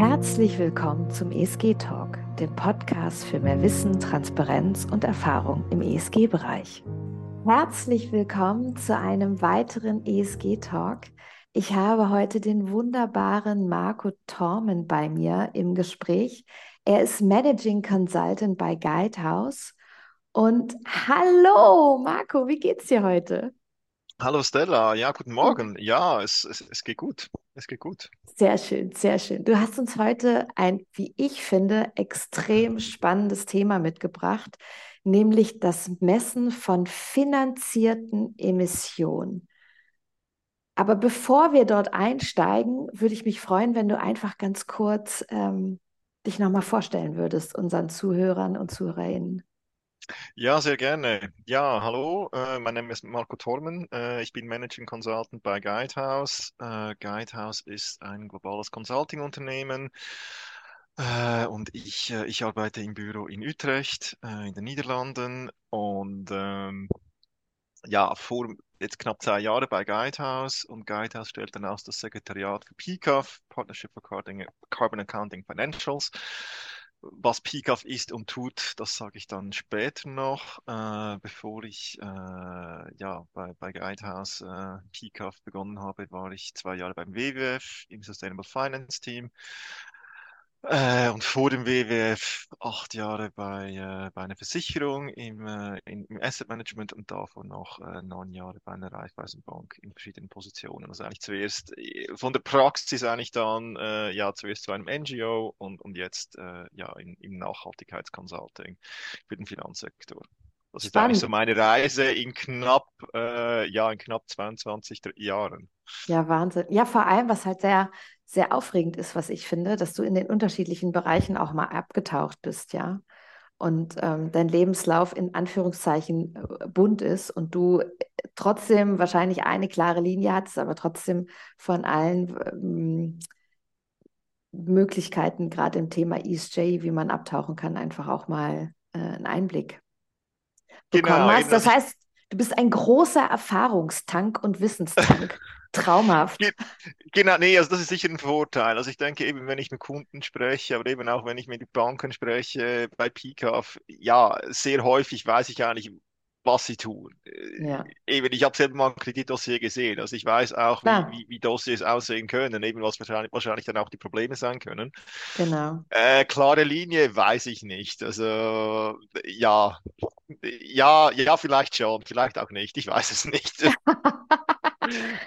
Herzlich willkommen zum ESG Talk, dem Podcast für mehr Wissen, Transparenz und Erfahrung im ESG-Bereich. Herzlich willkommen zu einem weiteren ESG Talk. Ich habe heute den wunderbaren Marco Tormen bei mir im Gespräch. Er ist Managing Consultant bei Guidehouse. Und hallo, Marco, wie geht's dir heute? Hallo Stella, ja, guten Morgen. Ja, es, es, es geht gut. Es geht gut. Sehr schön, sehr schön. Du hast uns heute ein, wie ich finde, extrem spannendes Thema mitgebracht, nämlich das Messen von finanzierten Emissionen. Aber bevor wir dort einsteigen, würde ich mich freuen, wenn du einfach ganz kurz ähm, dich nochmal vorstellen würdest, unseren Zuhörern und Zuhörerinnen. Ja, sehr gerne. Ja, hallo, äh, mein Name ist Marco Tormen. Äh, ich bin Managing Consultant bei Guidehouse. Äh, Guidehouse ist ein globales Consulting-Unternehmen. Äh, und ich, äh, ich arbeite im Büro in Utrecht, äh, in den Niederlanden. Und ähm, ja, vor jetzt knapp zwei Jahre bei Guidehouse. Und Guidehouse stellt dann aus das Sekretariat für PCAF, Partnership for Carbon Accounting Financials. Was PCAF ist und tut, das sage ich dann später noch, äh, bevor ich äh, ja, bei, bei Guidehouse äh, PCAF begonnen habe, war ich zwei Jahre beim WWF im Sustainable Finance Team äh, und vor dem WWF acht Jahre bei, äh, bei einer Versicherung im, äh, im Asset Management und davor noch äh, neun Jahre bei einer Raiffeisenbank in verschiedenen Positionen. Also eigentlich zuerst äh, von der Praxis eigentlich dann, äh, ja, zuerst zu einem NGO und, und jetzt äh, ja in, im Nachhaltigkeitsconsulting für den Finanzsektor. Das ist eigentlich so meine Reise in knapp, äh, ja, in knapp 22 Jahren. Ja, Wahnsinn. Ja, vor allem, was halt sehr, sehr aufregend ist, was ich finde, dass du in den unterschiedlichen Bereichen auch mal abgetaucht bist, ja. Und ähm, dein Lebenslauf in Anführungszeichen äh, bunt ist und du trotzdem wahrscheinlich eine klare Linie hattest, aber trotzdem von allen ähm, Möglichkeiten, gerade im Thema ESG, wie man abtauchen kann, einfach auch mal äh, einen Einblick bekommen genau, hast. Das heißt, du bist ein großer Erfahrungstank und Wissenstank. Traumhaft. Genau, nee, also das ist sicher ein Vorteil. Also ich denke eben, wenn ich mit Kunden spreche, aber eben auch wenn ich mit Banken spreche, bei PICAF, ja, sehr häufig weiß ich eigentlich, was sie tun. Äh, ja. Eben, ich habe selber mal ein Kreditdossier gesehen, also ich weiß auch, wie, wie, wie, Dossiers aussehen können, eben was wahrscheinlich, wahrscheinlich dann auch die Probleme sein können. Genau. Äh, klare Linie weiß ich nicht. Also ja, ja, ja, vielleicht schon, vielleicht auch nicht. Ich weiß es nicht.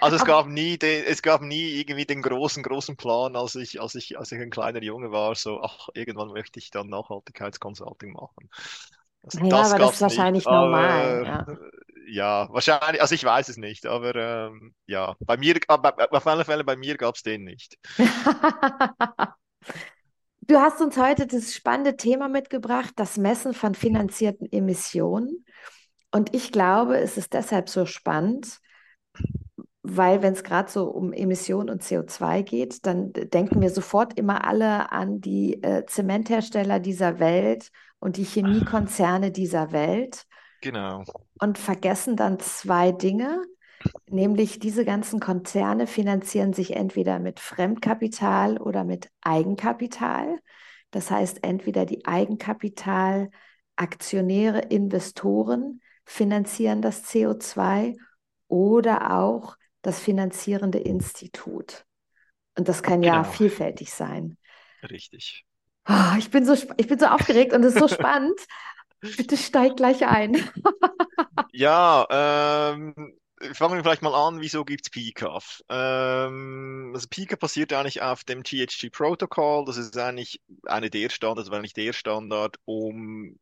Also es gab nie, den, es gab nie irgendwie den großen, großen Plan, als ich, als ich, als ich ein kleiner Junge war, so, ach, irgendwann möchte ich dann Nachhaltigkeitsconsulting machen. Also ja, das aber das ist wahrscheinlich nicht, normal. ja. ja. wahrscheinlich, also ich weiß es nicht, aber ähm, ja, bei mir, auf alle Fälle bei mir gab es den nicht. du hast uns heute das spannende Thema mitgebracht, das Messen von finanzierten Emissionen. Und ich glaube, es ist deshalb so spannend, weil wenn es gerade so um Emissionen und CO2 geht, dann denken wir sofort immer alle an die äh, Zementhersteller dieser Welt und die Chemiekonzerne dieser Welt. Genau. Und vergessen dann zwei Dinge, nämlich diese ganzen Konzerne finanzieren sich entweder mit Fremdkapital oder mit Eigenkapital. Das heißt, entweder die Eigenkapitalaktionäre, Investoren finanzieren das CO2 oder auch das finanzierende Institut. Und das kann genau. ja vielfältig sein. Richtig. Oh, ich, bin so, ich bin so aufgeregt und es ist so spannend. Bitte steig gleich ein. ja, ähm, fangen wir vielleicht mal an, wieso gibt es PCAF? Ähm, also PCAF basiert eigentlich auf dem GHG-Protokoll. Das ist eigentlich eine der Standards, also eigentlich der Standard, um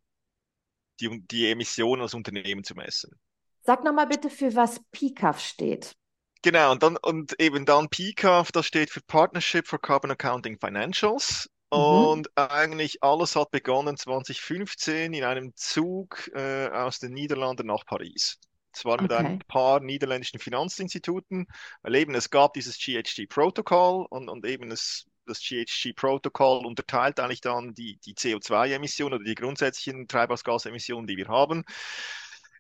die, die Emissionen als Unternehmen zu messen. Sag nochmal bitte, für was PCAF steht. Genau, und dann und eben dann PCAF, das steht für Partnership for Carbon Accounting Financials. Mhm. Und eigentlich alles hat begonnen 2015 in einem Zug äh, aus den Niederlanden nach Paris. Zwar okay. mit ein paar niederländischen Finanzinstituten, weil eben es gab dieses GHG-Protokoll und, und eben es, das GHG-Protokoll unterteilt eigentlich dann die, die CO2-Emissionen oder die grundsätzlichen Treibhausgasemissionen, die wir haben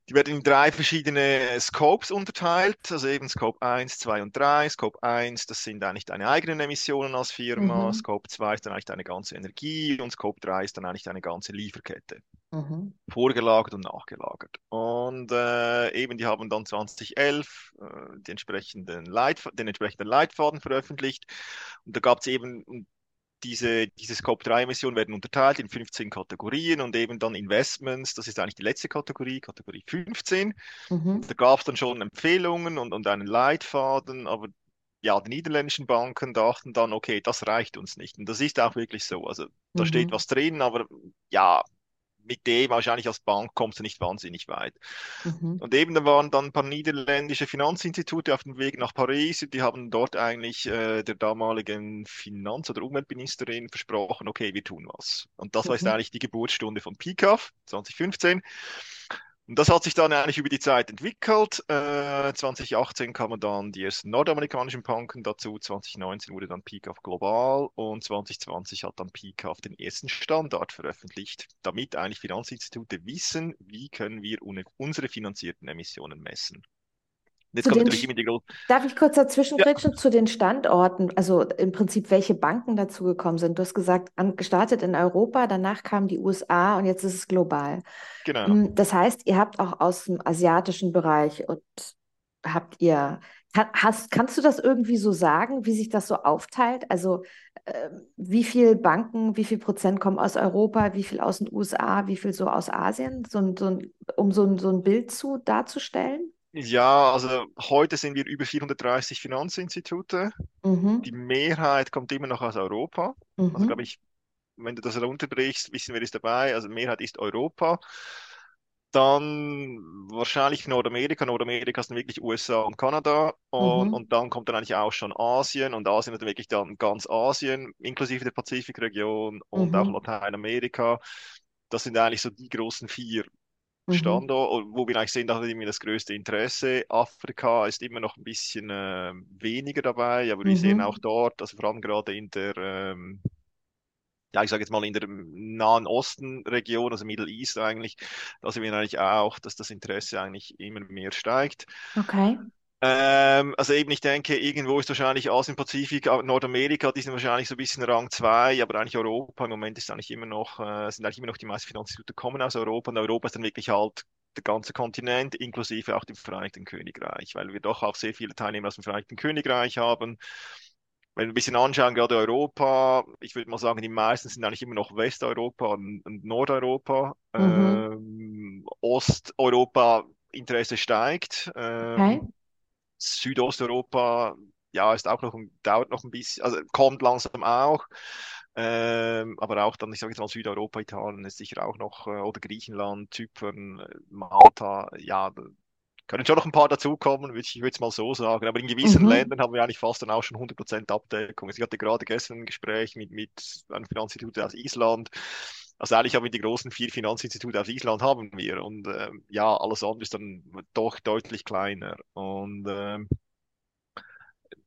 Die werden in drei verschiedene Scopes unterteilt, also eben Scope 1, 2 und 3. Scope 1, das sind eigentlich deine eigenen Emissionen als Firma. Mhm. Scope 2 ist dann eigentlich deine ganze Energie und Scope 3 ist dann eigentlich deine ganze Lieferkette. Mhm. Vorgelagert und nachgelagert. Und äh, eben, die haben dann 2011 äh, die entsprechenden den entsprechenden Leitfaden veröffentlicht. Und da gab es eben diese, diese Scope-3-Emissionen werden unterteilt in 15 Kategorien und eben dann Investments, das ist eigentlich die letzte Kategorie, Kategorie 15. Mhm. Da gab es dann schon Empfehlungen und, und einen Leitfaden, aber ja, die niederländischen Banken dachten dann, okay, das reicht uns nicht. Und das ist auch wirklich so. Also da mhm. steht was drin, aber ja, mit dem wahrscheinlich als Bank kommst du nicht wahnsinnig weit. Mhm. Und eben da waren dann ein paar niederländische Finanzinstitute auf dem Weg nach Paris. Die haben dort eigentlich äh, der damaligen Finanz- oder Umweltministerin versprochen, okay, wir tun was. Und das mhm. war jetzt eigentlich die Geburtsstunde von PICAF 2015. Und das hat sich dann eigentlich über die Zeit entwickelt. Äh, 2018 kamen dann die ersten nordamerikanischen Banken dazu, 2019 wurde dann PICAF global und 2020 hat dann PICAF den ersten Standard veröffentlicht, damit eigentlich Finanzinstitute wissen, wie können wir unsere finanzierten Emissionen messen. Jetzt kommt natürlich immer die Darf ich kurz dazwischen ja. zu den Standorten, also im Prinzip, welche Banken dazugekommen sind? Du hast gesagt, an, gestartet in Europa, danach kamen die USA und jetzt ist es global. Genau. Hm, das heißt, ihr habt auch aus dem asiatischen Bereich und habt ihr, hast, kannst du das irgendwie so sagen, wie sich das so aufteilt? Also äh, wie viele Banken, wie viel Prozent kommen aus Europa, wie viel aus den USA, wie viel so aus Asien, so, so, um so, so ein Bild zu darzustellen? Ja, also heute sind wir über 430 Finanzinstitute. Mhm. Die Mehrheit kommt immer noch aus Europa. Also mhm. Also glaube ich, wenn du das runterbrichst, wissen wir, ist dabei. Also Mehrheit ist Europa. Dann wahrscheinlich Nordamerika. Nordamerika sind wirklich USA und Kanada. Und, mhm. und dann kommt dann eigentlich auch schon Asien. Und Asien ist dann wirklich dann ganz Asien, inklusive der Pazifikregion und mhm. auch Lateinamerika. Das sind eigentlich so die großen vier Mhm. Standort, wo wir eigentlich sehen, da hat immer das größte Interesse. Afrika ist immer noch ein bisschen äh, weniger dabei, aber wir sehen mhm. auch dort, also vor allem gerade in der, ähm, ja, ich sage jetzt mal in der Nahen Osten-Region, also Middle East eigentlich, da sehen wir eigentlich auch, dass das Interesse eigentlich immer mehr steigt. Okay. Ähm, also eben, ich denke, irgendwo ist wahrscheinlich Asien, Pazifik, Nordamerika, die sind wahrscheinlich so ein bisschen Rang 2, aber eigentlich Europa im Moment ist eigentlich immer noch, äh, sind eigentlich immer noch die meisten Finanzinstitute kommen aus Europa und Europa ist dann wirklich halt der ganze Kontinent, inklusive auch dem Vereinigten Königreich, weil wir doch auch sehr viele Teilnehmer aus dem Vereinigten Königreich haben. Wenn wir ein bisschen anschauen, gerade Europa, ich würde mal sagen, die meisten sind eigentlich immer noch Westeuropa und, Nordeuropa. Mhm. Ähm, Osteuropa Interesse steigt. Ähm, okay. Südosteuropa, ja, ist auch noch, dauert noch ein bisschen, also kommt langsam auch. Ähm, aber auch dann, ich sage jetzt mal Südeuropa, Italien ist sicher auch noch, äh, oder Griechenland, Zypern, äh, Malta, ja, können schon noch ein paar dazukommen, würde ich, würde es mal so sagen. Aber in gewissen mhm. Ländern haben wir eigentlich fast dann auch schon 100% Abdeckung. Also ich hatte gerade gestern ein Gespräch mit, mit einem Finanzinstitut aus Island. Also eigentlich haben wir die großen vier Finanzinstitute aus Island haben wir und äh, ja, alles andere ist dann doch deutlich kleiner und äh,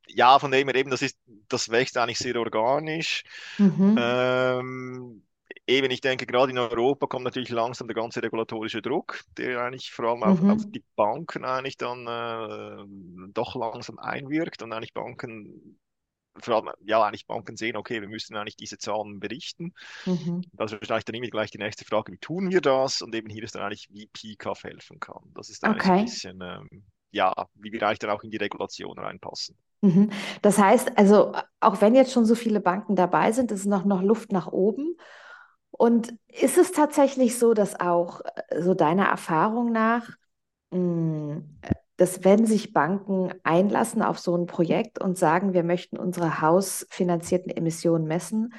ja, von dem her eben, das ist, das wächst eigentlich sehr organisch. Mhm. Ähm, eben, ich denke, gerade in Europa kommt natürlich langsam der ganze regulatorische Druck, der eigentlich vor allem auf, mhm. auf die Banken eigentlich dann äh, doch langsam einwirkt und eigentlich Banken vor allem, ja, eigentlich Banken sehen, okay, wir müssen eigentlich diese Zahlen berichten. Mhm. Das ist wahrscheinlich dann immer gleich die nächste Frage, wie tun wir das? Und eben hier ist dann eigentlich, wie PCAF helfen kann. Das ist eigentlich okay. ein bisschen, ähm, ja, wie wir eigentlich dann auch in die Regulation reinpassen. Mhm. Das heißt, also auch wenn jetzt schon so viele Banken dabei sind, ist noch, noch Luft nach oben. Und ist es tatsächlich so, dass auch äh, so deiner Erfahrung nach mh, hm, dass wenn sich Banken einlassen auf so ein Projekt und sagen, wir möchten unsere hausfinanzierten Emissionen messen,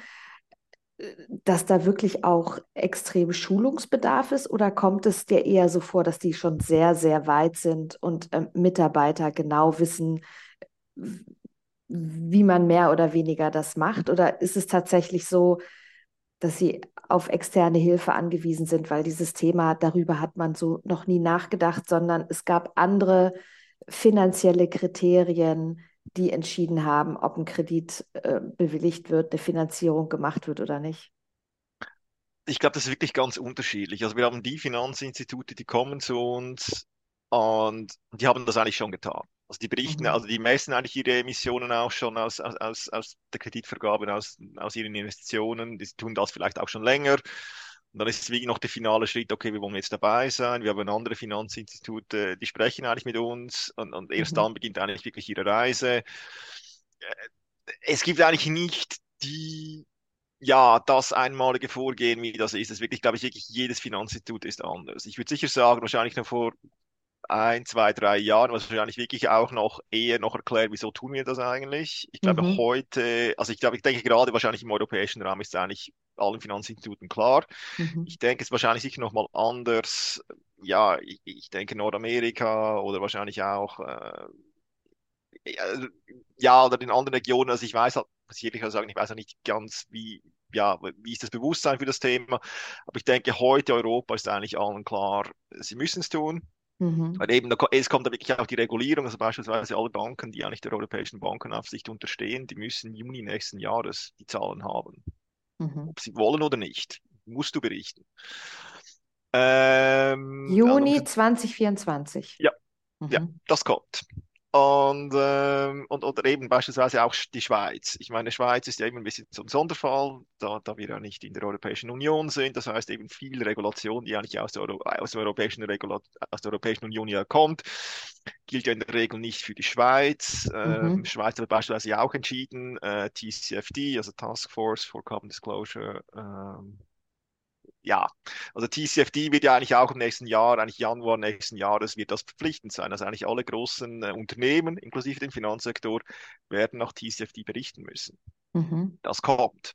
dass da wirklich auch extrem Schulungsbedarf ist oder kommt es dir eher so vor, dass die schon sehr, sehr weit sind und äh, Mitarbeiter genau wissen, wie man mehr oder weniger das macht? Oder ist es tatsächlich so, dass sie auf externe Hilfe angewiesen sind, weil dieses Thema, darüber hat man so noch nie nachgedacht, sondern es gab andere finanzielle Kriterien, die entschieden haben, ob ein Kredit äh, bewilligt wird, eine Finanzierung gemacht wird oder nicht. ich glaube, das ist wirklich ganz unterschiedlich. Also wir haben die Finanzinstitute, die kommen zu uns und die haben das eigentlich schon getan. Also die berichten, Mhm. also die messen eigentlich ihre Emissionen auch schon aus, aus, aus aus der Kreditvergabe, aus, aus ihren Investitionen. Die tun das vielleicht auch schon länger. Und dann ist es wie noch der finale Schritt, okay, wir wollen jetzt dabei sein. Wir haben andere Finanzinstitute, die sprechen eigentlich mit uns und, und erst Mhm. dann beginnt eigentlich wirklich ihre Reise. Es gibt eigentlich nicht die ja, das einmalige Vorgehen, wie das ist, ist wirklich, glaube ich, wirklich jedes Finanzinstitut ist anders. Ich würde sicher sagen, wahrscheinlich noch vor ein, zwei, drei Jahren, was wahrscheinlich wirklich auch noch eher noch erklärt, wieso tun wir das eigentlich. Ich glaube, Mhm. heute, also ich glaube, ich denke gerade wahrscheinlich im europäischen Raum ist es eigentlich allen Finanzinstituten klar. Mhm. Ich denke, es ist wahrscheinlich sicher noch mal anders. Ja, ich, ich denke Nordamerika oder wahrscheinlich auch äh, ja, ja, oder in anderen Regionen, also ich weiß halt, muss ich ehrlich sagen, ich weiß auch nicht ganz, wie, ja, wie ist das Bewusstsein für das Thema, aber ich denke, heute Europa ist eigentlich allen klar, sie müssen es tun, Mhm. weil eben, es kommt da wirklich auch die Regulierung, also beispielsweise alle Banken, die eigentlich der Europäischen Bankenaufsicht unterstehen, die müssen im Juni nächsten Jahres die Zahlen haben, Mhm. ob sie wollen oder nicht, musst du berichten. Ähm, Juni also, 2024. ja, ja, Mhm. das kommt. Und, ähm, und oder eben beispielsweise auch die Schweiz. Ich meine, Schweiz ist ja eben ein bisschen so ein Sonderfall, da, da wir ja nicht in der Europäischen Union sind. Das heißt eben viel Regulation, die eigentlich aus der, Euro, aus der Europäischen Regula aus der Europäischen Union ja kommt, gilt ja in der Regel nicht für die Schweiz. Ähm, Mhm. Schweiz hat beispielsweise ja auch entschieden, äh, TCFD, also Task Force for Carbon Disclosure, ähm, ja, also TCFD wird ja eigentlich auch im nächsten Jahr, eigentlich Januar nächsten Jahres, wird das verpflichtend sein. Also eigentlich alle großen äh, Unternehmen, inklusive dem Finanzsektor, werden nach TCFD berichten müssen. Mhm. Das kommt,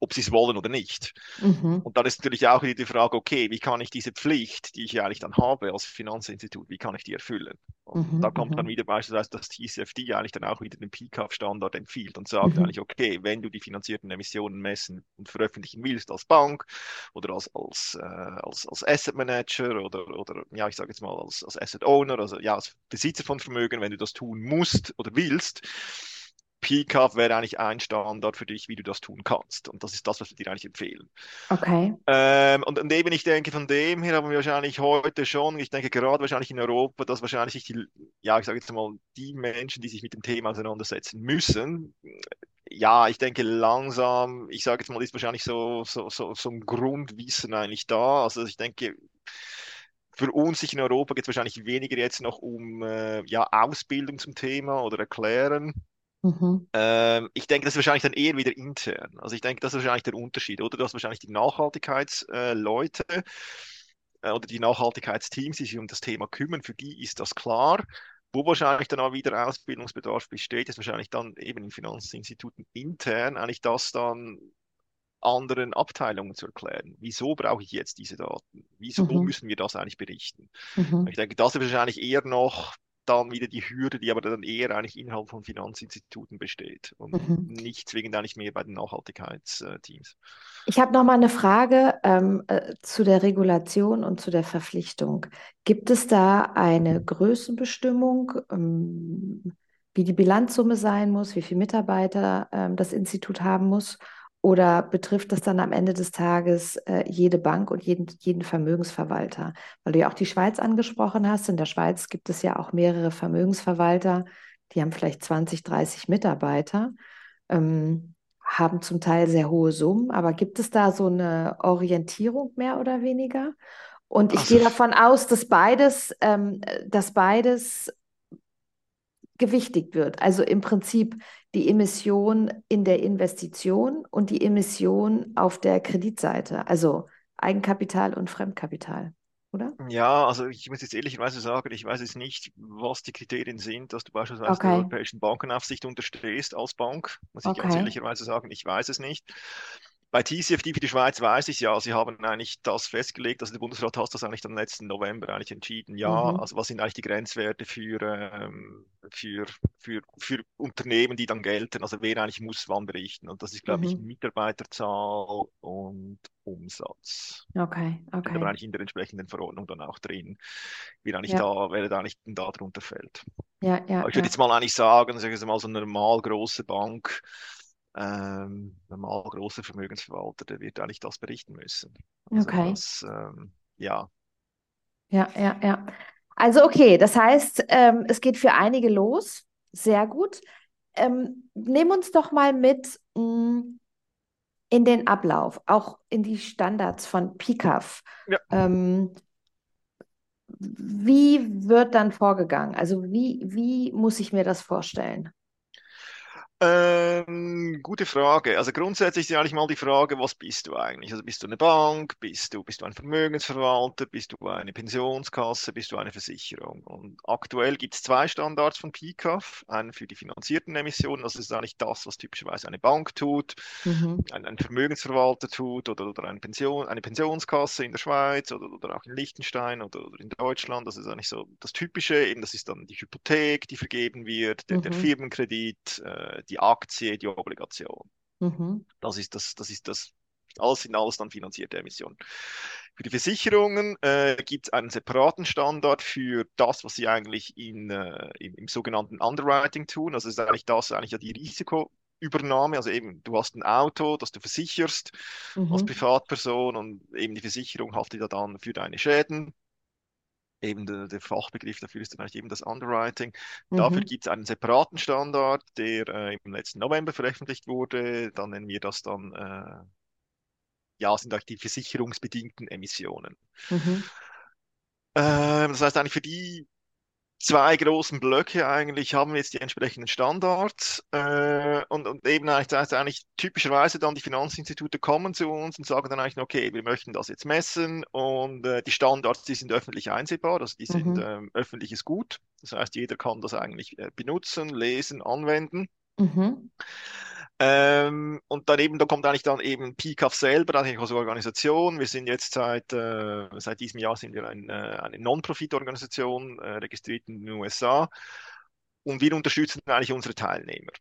ob sie es wollen oder nicht. Mhm. Und dann ist natürlich auch wieder die Frage, okay, wie kann ich diese Pflicht, die ich ja eigentlich dann habe als Finanzinstitut, wie kann ich die erfüllen? Und Mhm. da kommt dann Mhm. wieder beispielsweise das TCFD eigentlich dann auch wieder den PCAF-Standard empfiehlt und sagt Mhm. eigentlich, okay, wenn du die finanzierten Emissionen messen und veröffentlichen willst als Bank oder als, als, äh, als, als Asset Manager oder, oder ja, ich sage jetzt mal als, als Asset Owner, also ja, als Besitzer von Vermögen, wenn du das tun musst oder willst, PCAF wäre eigentlich ein Standard für dich, wie du das tun kannst. Und das ist das, was wir dir eigentlich empfehlen. Okay. Ähm, und, und eben, ich denke, von dem her haben wir wahrscheinlich heute schon, ich denke gerade wahrscheinlich in Europa, dass wahrscheinlich sich die, ja, ich sage jetzt mal, die Menschen, die sich mit dem Thema auseinandersetzen müssen, ja, ich denke langsam, ich sage jetzt mal, ist wahrscheinlich so, so, so, so ein Grundwissen eigentlich da. Also ich denke, für uns in Europa geht es wahrscheinlich weniger jetzt noch um äh, ja, Ausbildung zum Thema oder Erklären. Mhm. Ähm, ich denke, das ist wahrscheinlich dann eher wieder intern. Also ich denke, das ist wahrscheinlich der Unterschied, oder? Du hast wahrscheinlich die Nachhaltigkeitsleute äh, oder die Nachhaltigkeitsteams, die sich um das Thema kümmern, für die ist das klar. Wo wahrscheinlich dann auch wieder Ausbildungsbedarf besteht, ist wahrscheinlich dann eben in Finanzinstituten intern eigentlich das dann anderen Abteilungen zu erklären. Wieso brauche ich jetzt diese Daten? Wieso Mhm. müssen wir das eigentlich berichten? Mhm. Ich denke, das ist wahrscheinlich eher noch dann wieder die Hürde, die aber dann eher eigentlich innerhalb von Finanzinstituten besteht und Mhm. nicht zwingend eigentlich mehr bei den Nachhaltigkeitsteams. Ich habe noch mal eine Frage ähm, äh, zu der Regulation und zu der Verpflichtung. Gibt es da eine Größenbestimmung, ähm, wie die Bilanzsumme sein muss, wie viele Mitarbeiter ähm, das Institut haben muss? Oder betrifft das dann am Ende des Tages äh, jede Bank und jeden, jeden Vermögensverwalter? Weil du ja auch die Schweiz angesprochen hast. In der Schweiz gibt es ja auch mehrere Vermögensverwalter, die haben vielleicht 20, 30 Mitarbeiter. Ähm, haben zum Teil sehr hohe Summen, aber gibt es da so eine Orientierung mehr oder weniger? Und ich Also, gehe davon aus, dass beides, ähm, dass beides gewichtigt wird. Also im Prinzip die Emission in der Investition und die Emission auf der Kreditseite, also Eigenkapital und Fremdkapital, oder? ja, also ich muss jetzt ehrlicherweise sagen, ich weiß jetzt nicht, was die Kriterien sind, dass du beispielsweise der Okay, Europäischen Bankenaufsicht unterstehst als Bank. Muss ich ganz okay, ehrlicherweise sagen, ich weiß es nicht. Bei TCFD für die Schweiz weiß ich ja, sie haben eigentlich das festgelegt, also der Bundesrat hat das eigentlich dann letzten November eigentlich entschieden, ja, mhm, also was sind eigentlich die Grenzwerte für, ähm, für, für, für Unternehmen, die dann gelten, also wer eigentlich muss wann berichten? Und das ist, glaube ich, mhm, Mitarbeiterzahl und Umsatz. okay, Steht aber okay, eigentlich in der entsprechenden Verordnung dann auch drin, wie eigentlich ja, da, wer da eigentlich da drunter fällt. ja, ja, Aber ich würde ja, jetzt mal eigentlich sagen, sagen wir mal so eine normal große Bank, ähm, normal großer Vermögensverwalter, der wird eigentlich das berichten müssen. Also Okay. das, ähm, ja, Ja, ja, ja. Also okay, das heißt, ähm, es geht für einige los. Sehr gut. Ähm, nimm uns doch mal mit mh, in den Ablauf, auch in die Standards von PICAF. Ja. Ähm, wie wird dann vorgegangen? Also wie, wie muss ich mir das vorstellen? Ähm, gute Frage. Also grundsätzlich ist ja eigentlich mal die Frage, was bist du eigentlich? Also bist du eine Bank? Bist du, bist du ein Vermögensverwalter? Bist du eine Pensionskasse? Bist du eine Versicherung? Und aktuell gibt es zwei Standards von PICAF. Einen für die finanzierten Emissionen. Das ist eigentlich das, was typischerweise eine Bank tut, Mhm. ein, ein Vermögensverwalter tut oder, oder eine Pension, eine Pensionskasse in der Schweiz oder, oder auch in Liechtenstein oder, oder in Deutschland. Das ist eigentlich so das Typische. Eben, das ist dann die Hypothek, die vergeben wird, der, der Mhm. Firmenkredit, äh, die Aktie, die Obligation. Mhm. Das ist das, das ist das, alles in alles dann finanzierte Emissionen. Für die Versicherungen äh, gibt es einen separaten Standard für das, was sie eigentlich in, äh, im, im sogenannten Underwriting tun. Also ist eigentlich das, eigentlich ja die Risikoübernahme. Also eben, du hast ein Auto, das du versicherst als Mhm. Privatperson und eben die Versicherung haftet ja dann für deine Schäden. Eben der, der Fachbegriff dafür ist dann eigentlich eben das Underwriting. Dafür Mhm. gibt es einen separaten Standard, der äh, im letzten November veröffentlicht wurde. Dann nennen wir das dann, äh, ja, sind eigentlich die versicherungsbedingten Emissionen. Mhm. Ähm, das heißt eigentlich für die zwei großen Blöcke eigentlich haben wir jetzt die entsprechenden Standards äh, und, und eben eigentlich, das heißt eigentlich typischerweise dann die Finanzinstitute kommen zu uns und sagen dann eigentlich, okay, wir möchten das jetzt messen und äh, die Standards, die sind öffentlich einsehbar, also die sind Mhm. ähm, öffentliches Gut. Das heißt, jeder kann das eigentlich äh, benutzen, lesen, anwenden. Mhm. Ähm, und dann eben, da kommt eigentlich dann eben PICAF selber, eigentlich als Organisation. Wir sind jetzt seit, äh, seit diesem Jahr sind wir ein, äh, eine Non-Profit-Organisation, äh, registriert in den USA. Und wir unterstützen eigentlich unsere Teilnehmer.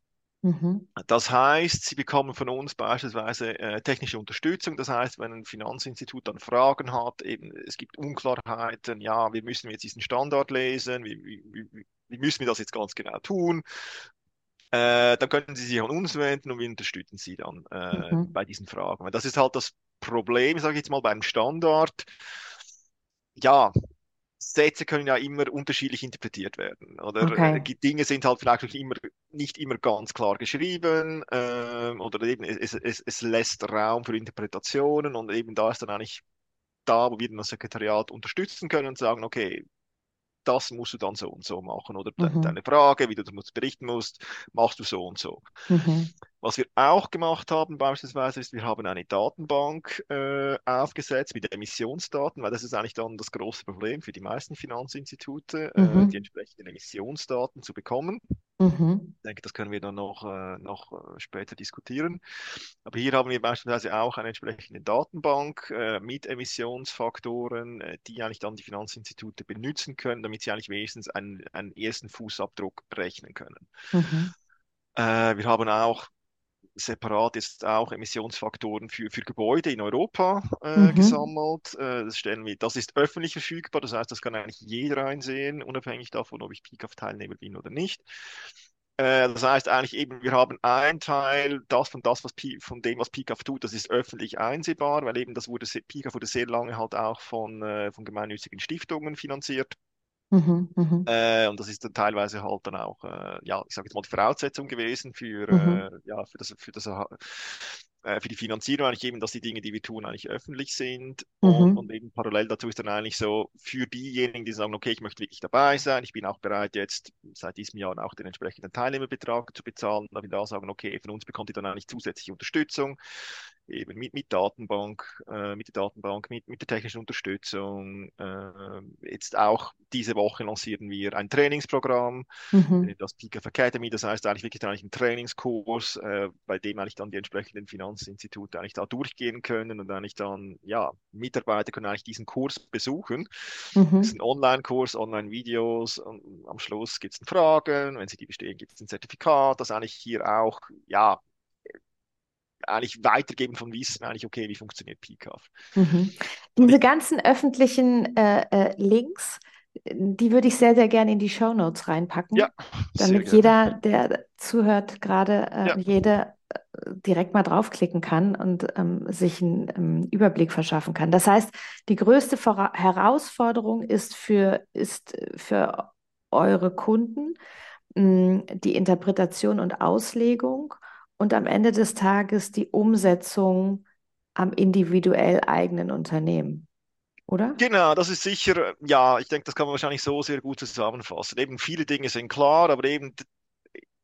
Mhm. Das heißt, sie bekommen von uns beispielsweise äh, technische Unterstützung. Das heißt, wenn ein Finanzinstitut dann Fragen hat, eben es gibt Unklarheiten, ja, wie müssen wir jetzt diesen Standard lesen, wie, wie, wie müssen wir das jetzt ganz genau tun, äh, dann können Sie sich an uns wenden und wir unterstützen Sie dann äh, Mhm. bei diesen Fragen. Das ist halt das Problem, sage ich jetzt mal, beim Standard. Ja, Sätze können ja immer unterschiedlich interpretiert werden. Oder Okay. äh, die Dinge sind halt vielleicht nicht immer, nicht immer ganz klar geschrieben ähm, oder eben es, es, es lässt Raum für Interpretationen und eben da ist dann eigentlich da, wo wir dann das Sekretariat unterstützen können und sagen, okay, das musst du dann so und so machen. Oder de Mhm. deine Frage, wie du das berichten musst, machst du so und so. Mhm. Was wir auch gemacht haben beispielsweise ist, wir haben eine Datenbank äh, aufgesetzt mit Emissionsdaten, weil das ist eigentlich dann das große Problem für die meisten Finanzinstitute, äh, Mhm. die entsprechenden Emissionsdaten zu bekommen. Mhm. Ich denke, das können wir dann noch, äh, noch äh, später diskutieren. Aber hier haben wir beispielsweise auch eine entsprechende Datenbank äh, mit Emissionsfaktoren, die eigentlich dann die Finanzinstitute benutzen können, damit sie eigentlich wenigstens einen, einen ersten Fußabdruck rechnen können. Mhm. Wir haben auch separat jetzt auch Emissionsfaktoren für, für Gebäude in Europa äh, Mhm. gesammelt. Äh, das stellen wir, das ist öffentlich verfügbar, das heißt, das kann eigentlich jeder einsehen, unabhängig davon, ob ich PICAF-Teilnehmer bin oder nicht. Äh, das heißt eigentlich eben, wir haben ein Teil, das von das, was Pi, von dem, was PICAF tut, das ist öffentlich einsehbar, weil eben das wurde, PICAF wurde sehr lange halt auch von, äh, von gemeinnützigen Stiftungen finanziert. Mhm. Mhm. Äh, und das ist dann teilweise halt dann auch, äh, ja, ich sage jetzt mal die Voraussetzung gewesen für, Mhm. äh, ja, für das, für das, äh, für die Finanzierung eigentlich eben, dass die Dinge, die wir tun, eigentlich öffentlich sind. Und, Mhm. und eben parallel dazu ist dann eigentlich so für diejenigen, die sagen, okay, ich möchte wirklich dabei sein, ich bin auch bereit, jetzt seit diesem Jahr auch den entsprechenden Teilnehmerbetrag zu bezahlen, da wir da sagen, okay, von uns bekommt ihr dann eigentlich zusätzliche Unterstützung, eben mit, mit Datenbank, äh, mit der Datenbank, mit, mit der technischen Unterstützung. Äh, jetzt auch diese Woche lancieren wir ein Trainingsprogramm, Mhm. das PICAF Academy, das heißt eigentlich wirklich eigentlich ein Trainingskurs, äh, bei dem eigentlich dann die entsprechenden Finanzinstitute eigentlich da durchgehen können und eigentlich dann, ja, Mitarbeiter können eigentlich diesen Kurs besuchen. Es ist Mhm. ein Online-Kurs, Online-Videos am Schluss gibt es Fragen, wenn sie die bestehen, gibt es ein Zertifikat, das eigentlich hier auch, ja, eigentlich Weitergeben von Wissen, eigentlich, okay, wie funktioniert PICAF? Mhm. Diese ich, ganzen öffentlichen äh, äh, Links, die würde ich sehr, sehr gerne in die Shownotes ja, reinpacken, sehr damit jeder, der zuhört, gerade Ja, äh, jede äh, direkt mal draufklicken kann und ähm, sich einen ähm, Überblick verschaffen kann. Das heißt, die größte Vora Herausforderung ist für, ist für eure Kunden mh, hm, die Interpretation und Auslegung und am Ende des Tages die Umsetzung am individuell eigenen Unternehmen oder? Genau, das ist sicher, ja, ich denke, das kann man wahrscheinlich so sehr gut zusammenfassen. Eben viele Dinge sind klar, aber eben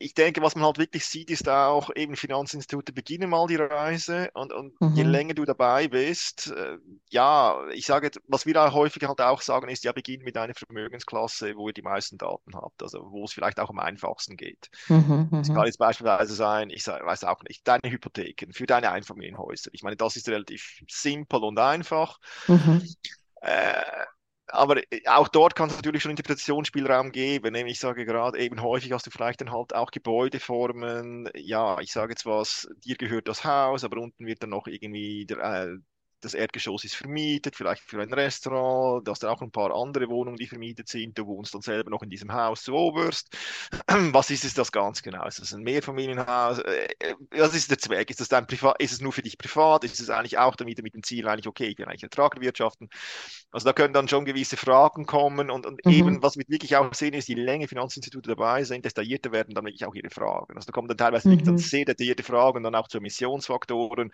ich denke, was man halt wirklich sieht, ist auch eben Finanzinstitute beginnen mal die Reise und, und mhm. je länger du dabei bist, äh, ja, ich sage, was wir da häufig halt auch sagen, ist, ja, beginn mit einer Vermögensklasse, wo ihr die meisten Daten habt, also wo es vielleicht auch am einfachsten geht. Mhm, das kann mhm. jetzt beispielsweise sein, ich sag, weiß auch nicht, deine Hypotheken für deine Einfamilienhäuser. Ich meine, das ist relativ simpel und einfach. Mhm. Äh, aber äh, auch dort kann es natürlich schon Interpretationsspielraum geben. Ich sage gerade, eben häufig hast du vielleicht dann halt auch Gebäudeformen. Ja, ich sage jetzt was, dir gehört das Haus, aber unten wird dann noch irgendwie der, äh, das Erdgeschoss ist vermietet, vielleicht für ein Restaurant, da hast du auch ein paar andere Wohnungen, die vermietet sind, du wohnst dann selber noch in diesem Haus zu oberst. Was ist es das ganz genau? Ist das ein Mehrfamilienhaus? Äh, äh, was ist der Zweck? Ist das dein Privat, ist es nur für dich privat? Ist es eigentlich auch damit mit dem Ziel eigentlich, okay, ich will eigentlich Ertrag wirtschaften? Also da können dann schon gewisse Fragen kommen und, und mhm. eben, was wir wirklich auch sehen, ist, je länger Finanzinstitute dabei sind, detaillierter werden dann wirklich auch ihre Fragen. Also da kommen dann teilweise mhm. dann sehr detaillierte Fragen, dann auch zu Emissionsfaktoren